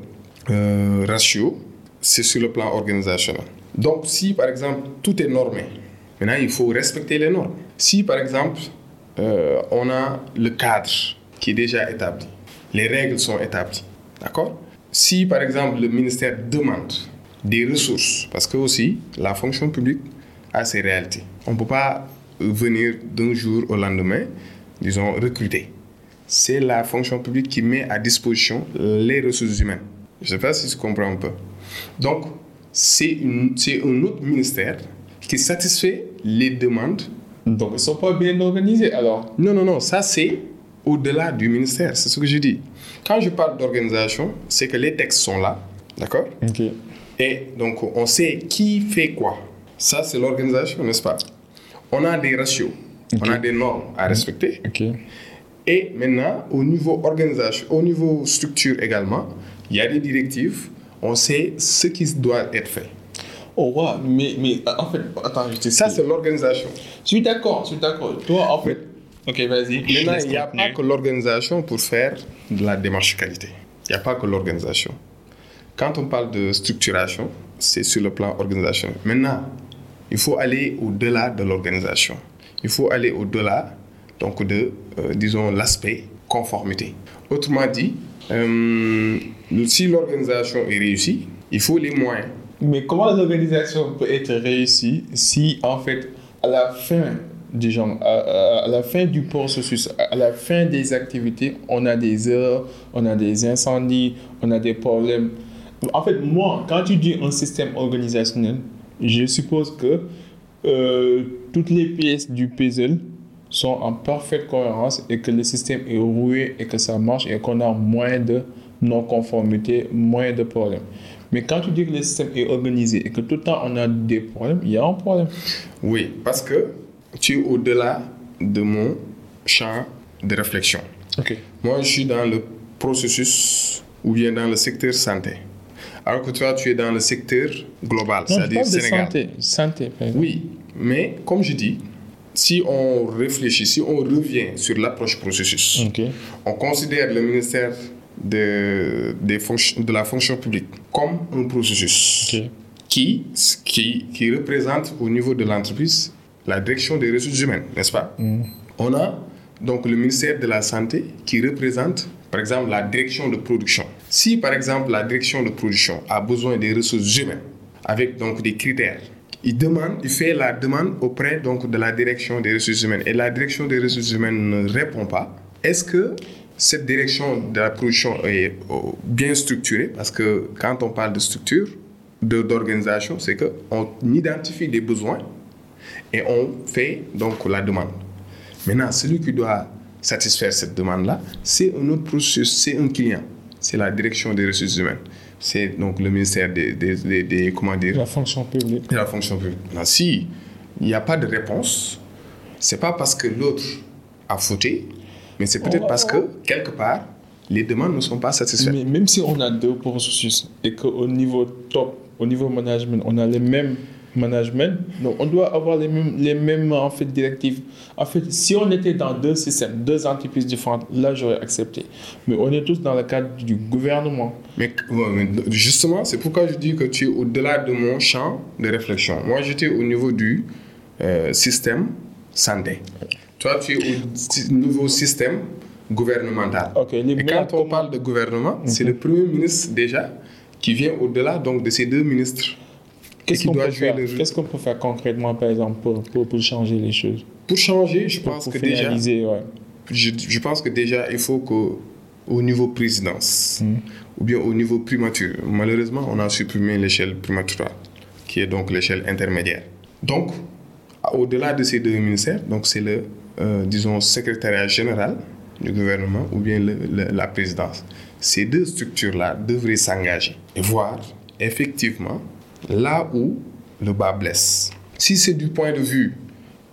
euh, ratio, c'est sur le plan organisationnel. Donc, si, par exemple, tout est normé, maintenant, il faut respecter les normes. Si, par exemple, euh, on a le cadre qui est déjà établi, les règles sont établies, d'accord? Si, par exemple, le ministère demande des ressources, parce que aussi, la fonction publique a ses réalités. On ne peut pas venir d'un jour au lendemain, disons, recruter c'est la fonction publique qui met à disposition les ressources humaines. Je ne sais pas si tu comprends un peu. Donc, c'est une- c'est un autre ministère qui satisfait les demandes. Donc, ils ne sont pas bien organisés alors? Non, non, non, ça c'est au-delà du ministère, c'est ce que je dis. Quand je parle d'organisation, c'est que les textes sont là, d'accord? Ok. Et donc, on sait qui fait quoi. Ça, c'est l'organisation, n'est-ce pas? On a des ratios, on a des normes à respecter. Et maintenant, au niveau organisation, au niveau structure également, il y a des directives, on sait ce qui doit être fait. Oh, wow, mais, mais en fait, attends, je Ça, c'est l'organisation. Je suis d'accord, je suis d'accord. Toi, en fait. Ok, vas-y. Maintenant, il n'y a pas que l'organisation pour faire de la démarche qualité. Il n'y a pas que l'organisation. Quand on parle de structuration, c'est sur le plan organisationnel. Maintenant, il faut aller au-delà de l'organisation. Il faut aller au-delà de, euh, disons, l'aspect conformité. Autrement dit, euh, si l'organisation est réussie, il faut les moyens. Mais comment l'organisation peut être réussie si, en fait, à la fin du à, la fin du processus, à la fin des activités, on a des erreurs, on a des incendies, on a des problèmes. En fait, moi, quand tu dis un système organisationnel, je suppose que euh, toutes les pièces du puzzle sont en parfaite cohérence et que le système est roué et que ça marche et qu'on a moins de non-conformité, moins de problèmes. Mais quand tu dis que le système est organisé et que tout le temps on a des problèmes, il y a un problème. Oui, parce que tu es au-delà de mon champ de réflexion. Ok. Moi, je suis dans le processus ou bien dans le secteur santé. Alors que toi, tu es dans le secteur global, c'est-à-dire Sénégal. santé. Santé. Oui, mais comme je dis, si on réfléchit, si on revient sur l'approche processus, on considère le ministère de, des fonctions- de la fonction publique comme un processus qui, qui, qui représente au niveau de l'entreprise la direction des ressources humaines, n'est-ce pas? On a donc le ministère de la Santé qui représente, par exemple, la direction de production. Si, par exemple, la direction de production a besoin des ressources humaines, avec donc des critères, il demande, il fait la demande auprès donc de la direction des ressources humaines et la direction des ressources humaines ne répond pas. Est-ce que cette direction de la production est euh, bien structurée? Parce que quand on parle de structure, d'organisation, c'est que on identifie des besoins et on fait donc la demande. Maintenant, celui qui doit satisfaire cette demande-là, c'est un autre processus, c'est un client, c'est la direction des ressources humaines, c'est donc le ministère des, des, des- des- comment dire, La fonction publique. de la fonction publique. Si il n'y a pas de réponse, c'est pas parce que l'autre a fauté, mais c'est peut-être parce que quelque part les demandes ne sont pas satisfaites. Mais même si on a deux processus et qu'au niveau top, au niveau management, on a les mêmes management. Donc, on doit avoir les mêmes, les mêmes en fait, directives. En fait, si on était dans deux systèmes, deux entreprises différentes, là, j'aurais accepté. Mais on est tous dans le cadre du gouvernement. Mais, justement, c'est pourquoi je dis que tu es au-delà de mon champ de réflexion. Moi, j'étais au niveau du euh, système santé. Toi, tu es au nouveau système gouvernemental. Et quand on parle de gouvernement, c'est le Premier ministre déjà qui vient au-delà donc de ces deux ministres. Qu'est-ce qu'on peut, faire? Qu'est-ce qu'on peut faire concrètement, par exemple, pour, pour, changer les choses? Pour changer, je pense que déjà, ouais. je, je, pense que déjà, il faut qu'au au niveau présidence hmm. ou bien au niveau primature, malheureusement, on a supprimé l'échelle primature, qui est donc l'échelle intermédiaire. Donc, au-delà de ces deux ministères, donc c'est le, euh, disons, secrétariat général du gouvernement ou bien la présidence. Ces deux structures-là devraient s'engager et voir effectivement là où le bas blesse. Si c'est du point de vue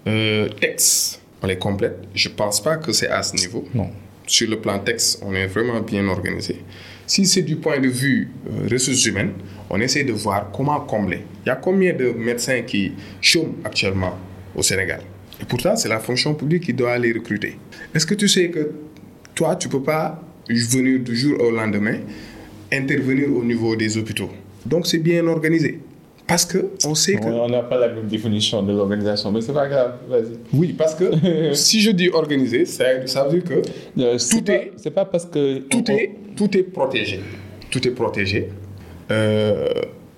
euh, texte, on les complète. Je ne pense pas que c'est à ce niveau. Non. Sur le plan texte, on est vraiment bien organisé. Si c'est du point de vue euh, ressources humaines, on essaie de voir comment combler. Il y a combien de médecins qui chôment actuellement au Sénégal? Et pourtant, c'est la fonction publique qui doit les recruter. Est-ce que tu sais que toi, tu ne peux pas venir du jour au lendemain intervenir au niveau des hôpitaux? Donc, c'est bien organisé. Parce que on sait que. On n'a pas la même définition de l'organisation, mais c'est pas grave, vas-y. Oui, parce que si je dis organisé, ça, veut dire que euh, tout est. C'est pas parce que. Tout, est, tout est protégé. Tout est protégé. Euh,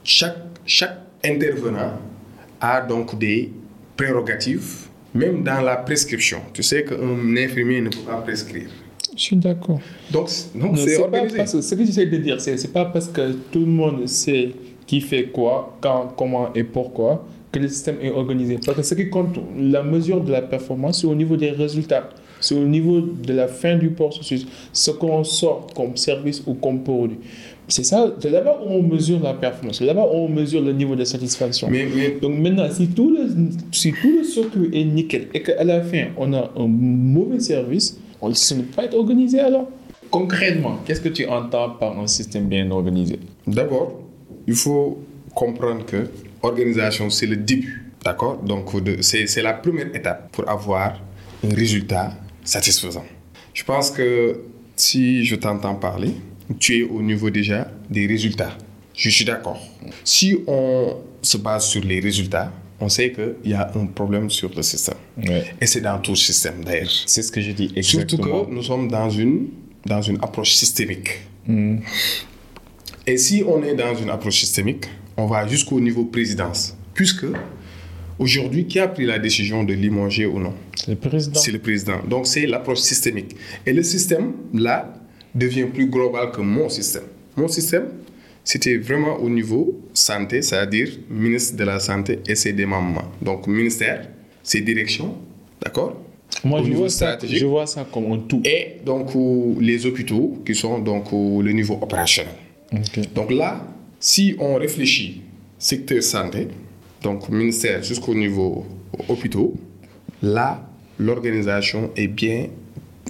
chaque, chaque intervenant a donc des prérogatives, même dans la prescription. Tu sais qu'un infirmier ne peut pas prescrire. Je suis d'accord. Donc, donc c'est organisé. ce que j'essaie de dire, c'est pas parce que tout le monde sait qui fait quoi, quand, comment et pourquoi que le système est organisé. Parce que ce qui compte, la mesure de la performance, c'est au niveau des résultats. C'est au niveau de la fin du processus, ce qu'on sort comme service ou comme produit. C'est ça, c'est là-bas où on mesure la performance, c'est là-bas où on mesure le niveau de satisfaction. Mais, Donc maintenant, si tout, le, si tout le circuit est nickel et qu'à la fin, on a un mauvais service, on ne peut pas être organisé alors. Concrètement, qu'est-ce que tu entends par un système bien organisé? D'abord, il faut comprendre que organisation, c'est le début. D'accord? Donc, c'est la première étape pour avoir un résultat satisfaisant. Je pense que si je t'entends parler, tu es au niveau déjà des résultats. Je suis d'accord. Si on se base sur les résultats, on sait qu'il y a un problème sur le système. Et c'est dans tout le système d'ailleurs. C'est ce que je dis exactement. Surtout que nous sommes dans une, dans une approche systémique. Hmm. Et si on est dans une approche systémique, on va jusqu'au niveau présidence. Puisque aujourd'hui, qui a pris la décision de limoger ou non? C'est le président. C'est le président. Donc c'est l'approche systémique. Et le système, là, devient plus global que mon système. Mon système, c'était vraiment au niveau santé, c'est-à-dire ministre de la Santé et ses démembrements. Donc ministère, ses directions, d'accord? Moi, je vois, ça, je vois ça comme un tout. Et donc, les hôpitaux qui sont donc au le niveau opérationnel. Donc là, si on réfléchit secteur santé, donc ministère jusqu'au niveau hôpitaux, là, l'organisation est bien,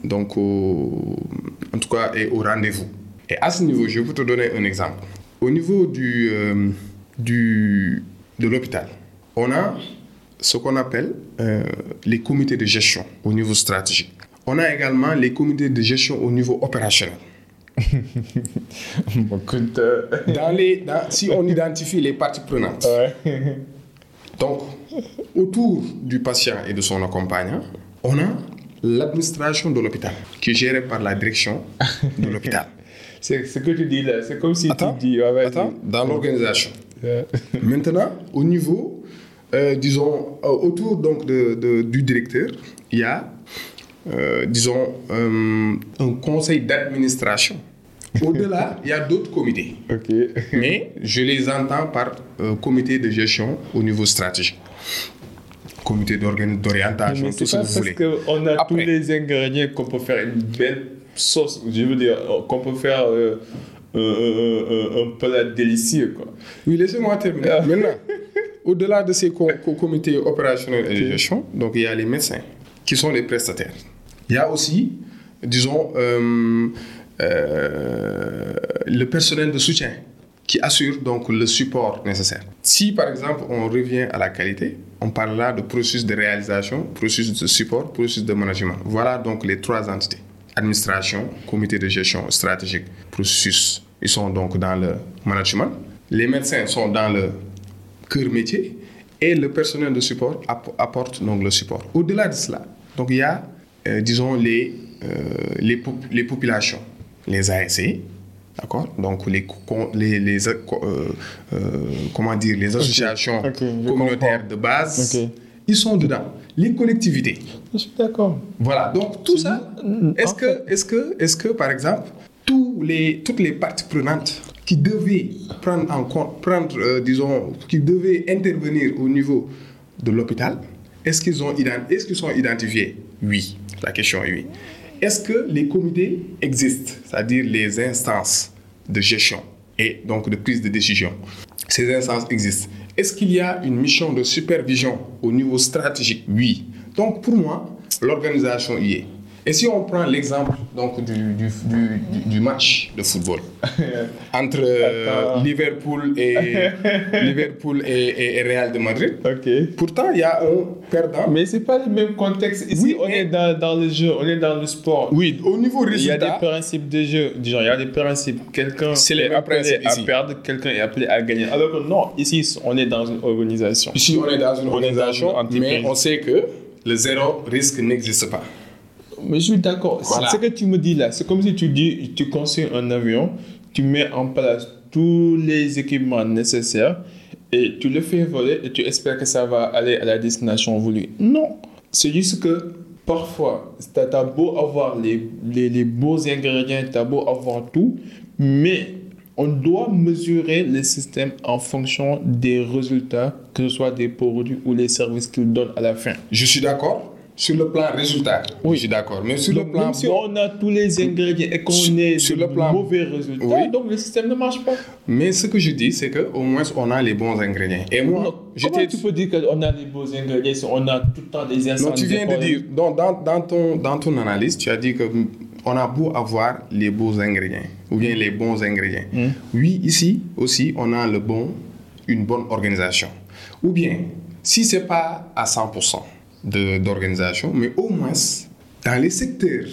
donc en tout cas, est au rendez-vous. Et à ce niveau, je vais te donner un exemple. Au niveau du, euh, du, de l'hôpital, on a ce qu'on appelle euh, les comités de gestion au niveau stratégique. On a également les comités de gestion au niveau opérationnel. dans les, si on identifie les parties prenantes, donc autour du patient et de son accompagnant, on a l'administration de l'hôpital qui est gérée par la direction de l'hôpital. C'est ce que tu dis là, c'est comme si tu dis. attends, dans l'organisation. Maintenant, au niveau, euh, disons, euh, autour donc de, du directeur, il y a euh, disons, un conseil d'administration. Au-delà, il y a d'autres comités. Mais je les entends par comité de gestion au niveau stratégique. Comité d'orientation, tout ce que vous voulez. parce qu'on a tous les ingrédients qu'on peut faire une belle sauce, je veux dire, qu'on peut faire un plat délicieux. Quoi. Oui, laissez-moi terminer. Ah. Maintenant, au-delà de ces comités opérationnels et de gestion, donc il y a les médecins qui sont les prestataires. Il y a aussi, disons, euh, euh, le personnel de soutien qui assure donc le support nécessaire. Si par exemple on revient à la qualité, on parle là de processus de réalisation, processus de support, processus de management. Voilà donc les trois entités. Administration, comité de gestion stratégique, processus. Ils sont donc dans le management. Les médecins sont dans le cœur métier et le personnel de support apporte donc le support. Au-delà de cela, donc il y a, euh, disons, les, euh, les, les, populations, les ASC, d'accord? Donc les, les, les euh, comment dire, les associations communautaires de base, ils sont dedans. Les collectivités. Je suis d'accord. Voilà, donc tout ça, est-ce que, est que, est que, par exemple, tous les, toutes les parties prenantes qui devaient prendre en compte, prendre, euh, disons, qui devaient intervenir au niveau de l'hôpital, est-ce qu'ils est-ce qu'ils sont identifiés? Oui, la question est oui. Est-ce que les comités existent, c'est-à-dire les instances de gestion et donc de prise de décision Ces instances existent. Est-ce qu'il y a une mission de supervision au niveau stratégique? Oui. Donc pour moi, l'organisation y est. Et si on prend l'exemple donc du, du, du, match de football entre euh, Liverpool et Liverpool et, et, Real de Madrid, pourtant il y a un perdant. Mais c'est pas le même contexte. Ici, on est dans, dans, le jeu, on est dans le sport. Oui, au niveau résultat. Il y a des principes de jeu. il y a des principes. Quelqu'un est appelé à perdre, quelqu'un est appelé à gagner. Alors que non, ici, on est dans une organisation. Ici, on est dans une organisation, mais on sait que le zéro risque n'existe pas. Mais je suis d'accord. Ce que tu me dis là, c'est comme si tu dis, tu construis un avion, tu mets en place tous les équipements nécessaires et tu le fais voler et tu espères que ça va aller à la destination voulue. Non. C'est juste que parfois, tu as beau avoir les, les, les beaux ingrédients, tu as beau avoir tout, mais on doit mesurer les systèmes en fonction des résultats, que ce soit des produits ou les services qu'ils donnent à la fin. Je suis d'accord. Sur le plan résultat, oui. je suis d'accord. Mais sur le plan. si on a tous les ingrédients et qu'on est sur le plan mauvais résultats, donc le système ne marche pas. Mais ce que je dis, c'est qu'au moins on a les bons ingrédients. Et moi, Comment tu peux dire qu'on a les bons ingrédients si on a tout le temps des incendies Non, tu viens de dire, dans, dans, ton, dans ton analyse, tu as dit qu'on a beau avoir les beaux ingrédients ou bien les bons ingrédients. Hmm. Oui, ici aussi, on a le bon, une bonne organisation. Ou bien, si ce n'est pas à 100%, d'organisation, mais au moins dans les secteurs.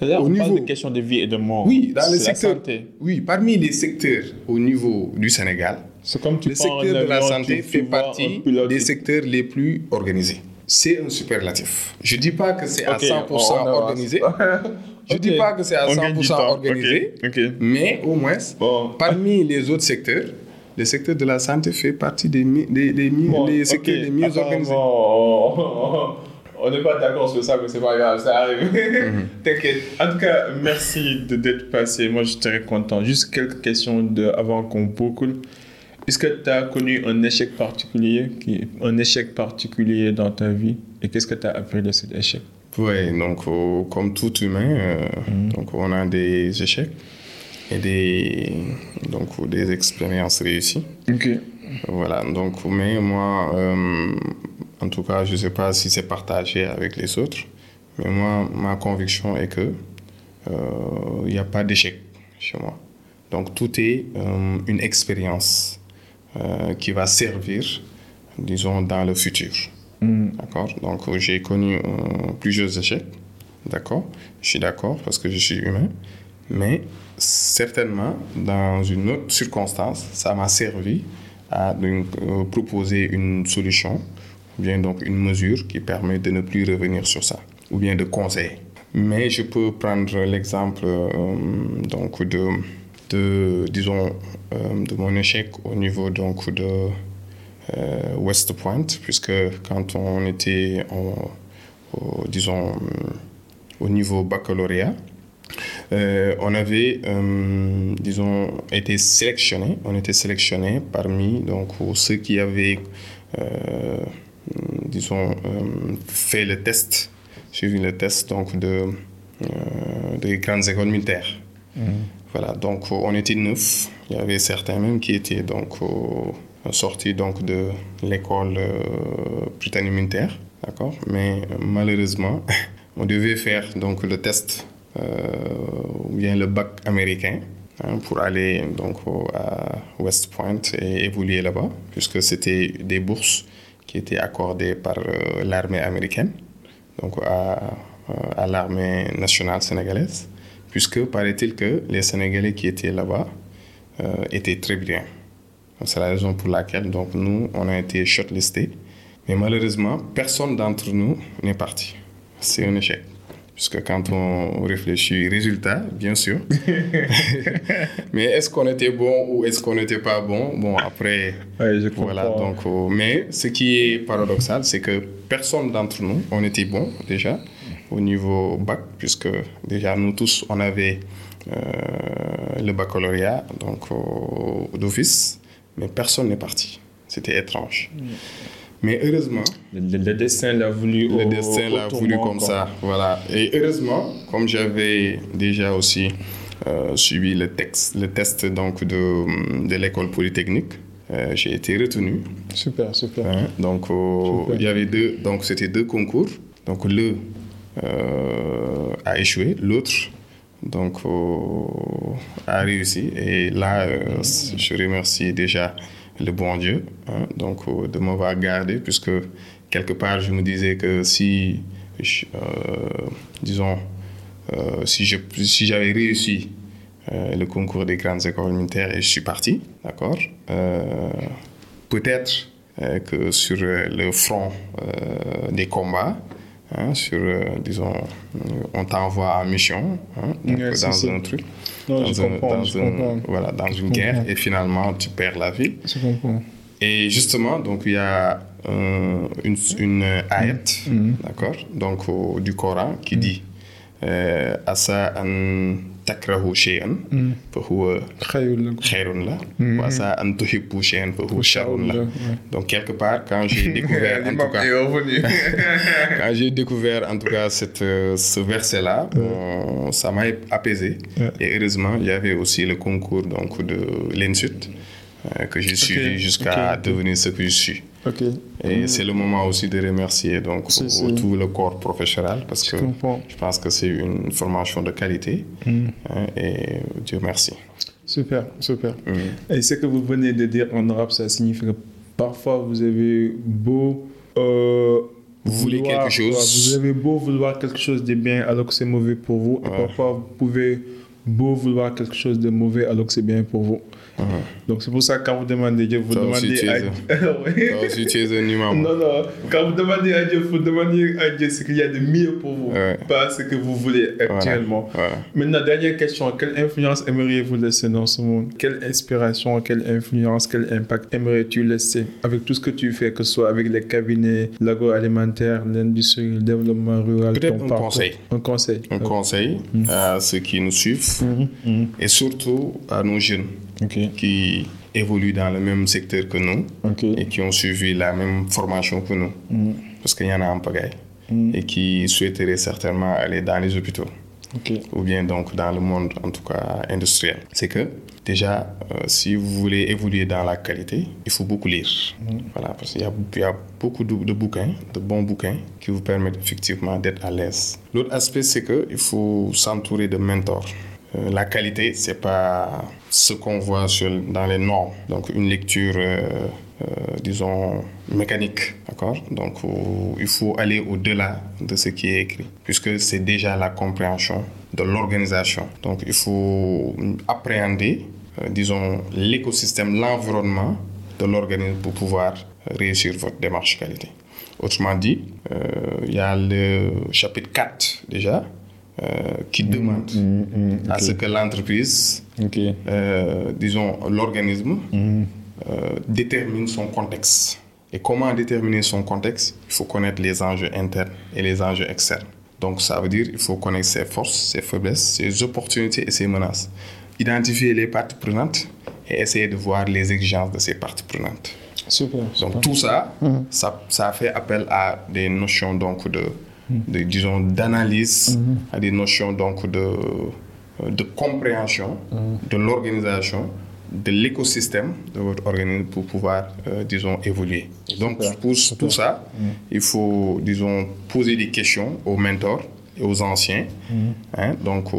Là, au on niveau... parle de questions de vie et de mort. Oui, dans les secteurs. Oui, parmi les secteurs au niveau du Sénégal, comme tu le secteur de la santé fait partie des secteurs les plus organisés. C'est un superlatif. Je ne dis pas que c'est à 100% organisé. Je ne dis pas que c'est à 100% organisé, mais au moins, parmi les autres secteurs, le secteur de la santé fait partie des, des, des, des secteurs les mieux organisés. On n'est pas d'accord sur ça, mais c'est pas grave, ça arrive. Mhm. T'inquiète. En tout cas, merci d'être passé. Moi, je suis très content. Juste quelques questions de, avant qu'on boucle. Est-ce que tu as connu un échec particulier, qui, un échec particulier dans ta vie? Et qu'est-ce que tu as appris de cet échec? Oui, donc comme tout humain, euh, mhm. donc on a des échecs et des, donc, des expériences réussies. Ok. Voilà, donc, mais moi, euh, en tout cas, je ne sais pas si c'est partagé avec les autres, mais moi, ma conviction est que il euh, n'y a pas d'échec chez moi. Donc, tout est euh, une expérience qui va servir, disons, dans le futur. Mm. D'accord? Donc, j'ai connu plusieurs échecs. D'accord? Je suis d'accord parce que je suis humain. Mais certainement, dans une autre circonstance, ça m'a servi à euh, proposer une solution, ou bien donc une mesure qui permet de ne plus revenir sur ça, ou bien de conseiller. Mais je peux prendre l'exemple euh, donc de, de disons, euh, de mon échec au niveau donc de West Point, puisque quand on était, disons, au niveau baccalauréat, euh, on avait, euh, disons, été sélectionné. On était sélectionné parmi donc ceux qui avaient, euh, disons, fait le test, suivi le test donc de des grandes écoles militaires. Mhm. Voilà, donc on était neuf. Il y avait certains même qui étaient donc sortis donc de l'école britannique militaire, d'accord? Mais malheureusement, on devait faire donc le test ou bien le bac américain. hein, pour aller donc à West Point et évoluer là-bas, puisque c'était des bourses qui étaient accordées par l'armée américaine, donc à, à l'armée nationale sénégalaise, puisque paraît-il que les Sénégalais qui étaient là-bas étaient très bien. C'est la raison pour laquelle donc, nous, on a été shortlistés. Mais malheureusement, personne d'entre nous n'est parti. C'est un échec. Puisque quand on réfléchit, résultat, bien sûr. mais est-ce qu'on était bon ou est-ce qu'on n'était pas bon? Bon, après, voilà. Donc, euh, mais ce qui est paradoxal, c'est que personne d'entre nous, on était bon déjà au niveau bac, puisque déjà nous tous, on avait euh, le baccalauréat, donc d'office, mais personne n'est parti. C'était étrange. Mais heureusement. Le, destin l'a voulu. Le destin l'a voulu comme ça. Voilà. Et heureusement, comme j'avais déjà aussi euh, suivi le, texte, le test donc de, de l'école polytechnique, euh, j'ai été retenu. Super, super. Hein, donc, euh, il y avait deux. Donc, c'était deux concours. Donc, le a échoué, l'autre donc a réussi et là je remercie déjà le bon Dieu hein, donc de m'avoir gardé puisque quelque part je me disais que si disons si je si j'avais réussi le concours des grandes écoles militaires et je suis parti d'accord peut-être que sur le front des combats Hein, sur, disons, on t'envoie en mission hein, dans un truc, dans, voilà, dans une guerre, et finalement tu perds la vie. Et justement, donc il y a une, une ayat, d'accord, donc du Coran qui dit Asa an takrahu shay'an fa huwa khayrun la wa asa an tuhibbu shay'an fa huwa sharrun la donc quelque part quand j'ai découvert en tout cas quand j'ai découvert en tout cas cette, ce verset là bon, ça m'a apaisé. Et heureusement il y avait aussi le concours donc de l'INSUT que j'ai suivi jusqu'à devenir ce que je suis et c'est le moment aussi de remercier donc tout le corps professionnel parce que je pense que c'est une formation de qualité hein, et Dieu merci. Super, super. Et ce que vous venez de dire en arabe, ça signifie que parfois vous avez beau... vous voulez quelque chose. Vous avez beau vouloir quelque chose de bien alors que c'est mauvais pour vous. Et parfois vous pouvez beau vouloir quelque chose de mauvais alors que c'est bien pour vous. Donc c'est pour ça que quand vous demandez Dieu, vous demandez à Dieu. Aussi tu es un. Non, non. Quand vous demandez à Dieu, vous demandez à Dieu ce qu'il y a de mieux pour vous, pas ce que vous voulez actuellement. Maintenant, dernière question. Quelle influence aimeriez-vous laisser dans ce monde? Quelle inspiration, quelle influence, quel impact aimerais-tu laisser avec tout ce que tu fais, que ce soit avec les cabinets, l'agroalimentaire, l'industrie, le développement rural Peut-être un conseil. Un conseil. Un conseil à ceux qui nous suivent et surtout à nos jeunes qui évoluent dans le même secteur que nous et qui ont suivi la même formation que nous. Parce qu'il y en a en pagaille. Et qui souhaiteraient certainement aller dans les hôpitaux. Ou bien donc dans le monde, en tout cas industriel. C'est que déjà, si vous voulez évoluer dans la qualité, il faut beaucoup lire. Voilà, parce qu'il y, y, a beaucoup de, de, bouquins, de bons bouquins, qui vous permettent effectivement d'être à l'aise. L'autre aspect, c'est qu'il faut s'entourer de mentors. Euh, la qualité, c'est pas ce qu'on voit dans les normes. Donc, une lecture, euh, euh, disons, mécanique. Donc, il faut aller au-delà de ce qui est écrit, puisque c'est déjà la compréhension de l'organisation. Donc, il faut appréhender, disons, l'écosystème, l'environnement de l'organisme pour pouvoir réussir votre démarche qualité. Autrement dit, il y a le chapitre 4 déjà, euh, qui demande mm, mm, mm, à ce que l'entreprise, okay. euh, disons l'organisme, euh, détermine son contexte. Et comment déterminer son contexte? Il faut connaître les enjeux internes et les enjeux externes. Donc ça veut dire qu'il faut connaître ses forces, ses faiblesses, ses opportunités et ses menaces. Identifier les parties prenantes et essayer de voir les exigences de ces parties prenantes. Super. Donc tout ça, ça, ça fait appel à des notions donc de de, disons, d'analyse, à des notions donc de, de compréhension de l'organisation, de l'écosystème de votre organisme pour pouvoir, euh, disons, évoluer. Donc, pour tout ça, il faut, disons, poser des questions aux mentors aux anciens. Hein, donc,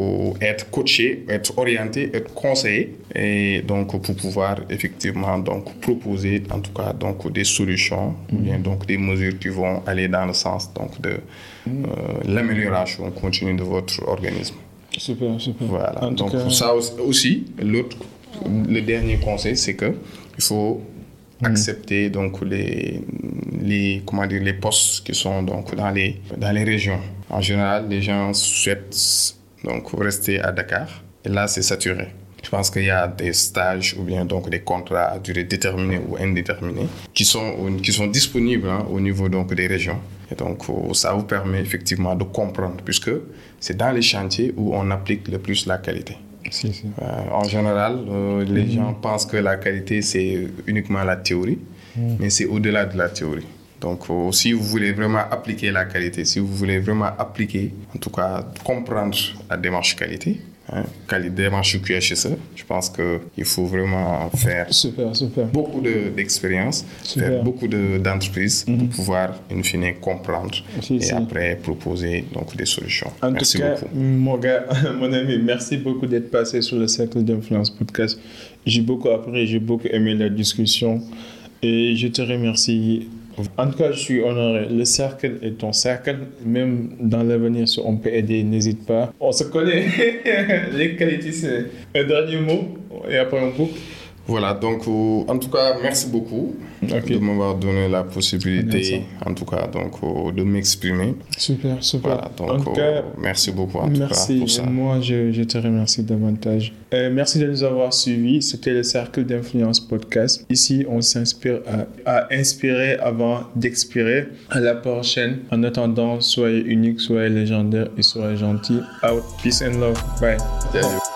être coaché, être orienté, être conseillé. Et donc, pour pouvoir effectivement donc, proposer, en tout cas, donc, des solutions, ou bien donc, des mesures qui vont aller dans le sens donc, de euh, l'amélioration continue de votre organisme. Super, super. Voilà. En Donc, cas, ça aussi- aussi, l'autre, le dernier conseil, c'est que il faut accepter donc les, les comment dire les postes qui sont donc dans les dans les régions. En général, les gens souhaitent donc rester à Dakar et là c'est saturé. Je pense qu'il y a des stages ou bien donc des contrats à durée déterminée ou indéterminée qui sont qui sont disponibles hein, au niveau donc des régions. Et donc euh, ça vous permet effectivement de comprendre puisque c'est dans les chantiers où on applique le plus la qualité. si, si. Euh, en général, euh, les gens pensent que la qualité, c'est uniquement la théorie, mais c'est au-delà de la théorie. Donc, euh, si vous voulez vraiment appliquer la qualité, si vous voulez vraiment appliquer, en tout cas, comprendre la démarche qualité, hein, démarche QHSE, je pense qu'il faut vraiment faire Super, super. beaucoup de- d'expérience, faire beaucoup de- d'entreprises pour pouvoir, in fine, comprendre Si, et si. après proposer donc, des solutions. En Merci tout cas, beaucoup. mon gars, mon ami, merci beaucoup d'être passé sur le Cercle d'Influence Podcast. J'ai beaucoup appris, j'ai beaucoup aimé la discussion et je te remercie. En tout cas, je suis honoré. Le cercle est ton cercle. Même dans l'avenir, si on peut aider, n'hésite pas. On se connaît. Les qualités, c'est un dernier mot et après on coupe. Voilà, donc euh, en tout cas, merci beaucoup de m'avoir donné la possibilité, Merci. en tout cas, donc, euh, de m'exprimer. Super, super. Voilà, donc en tout euh, cas, merci beaucoup en tout cas Merci, pour ça. moi je, je te remercie davantage. Euh, merci de nous avoir suivis. C'était le Cercle d'Influence Podcast. Ici, on s'inspire à, à inspirer avant d'expirer. À la prochaine. En attendant, soyez unique, soyez légendaire et soyez gentil. Out. Peace and love. Bye. Salut.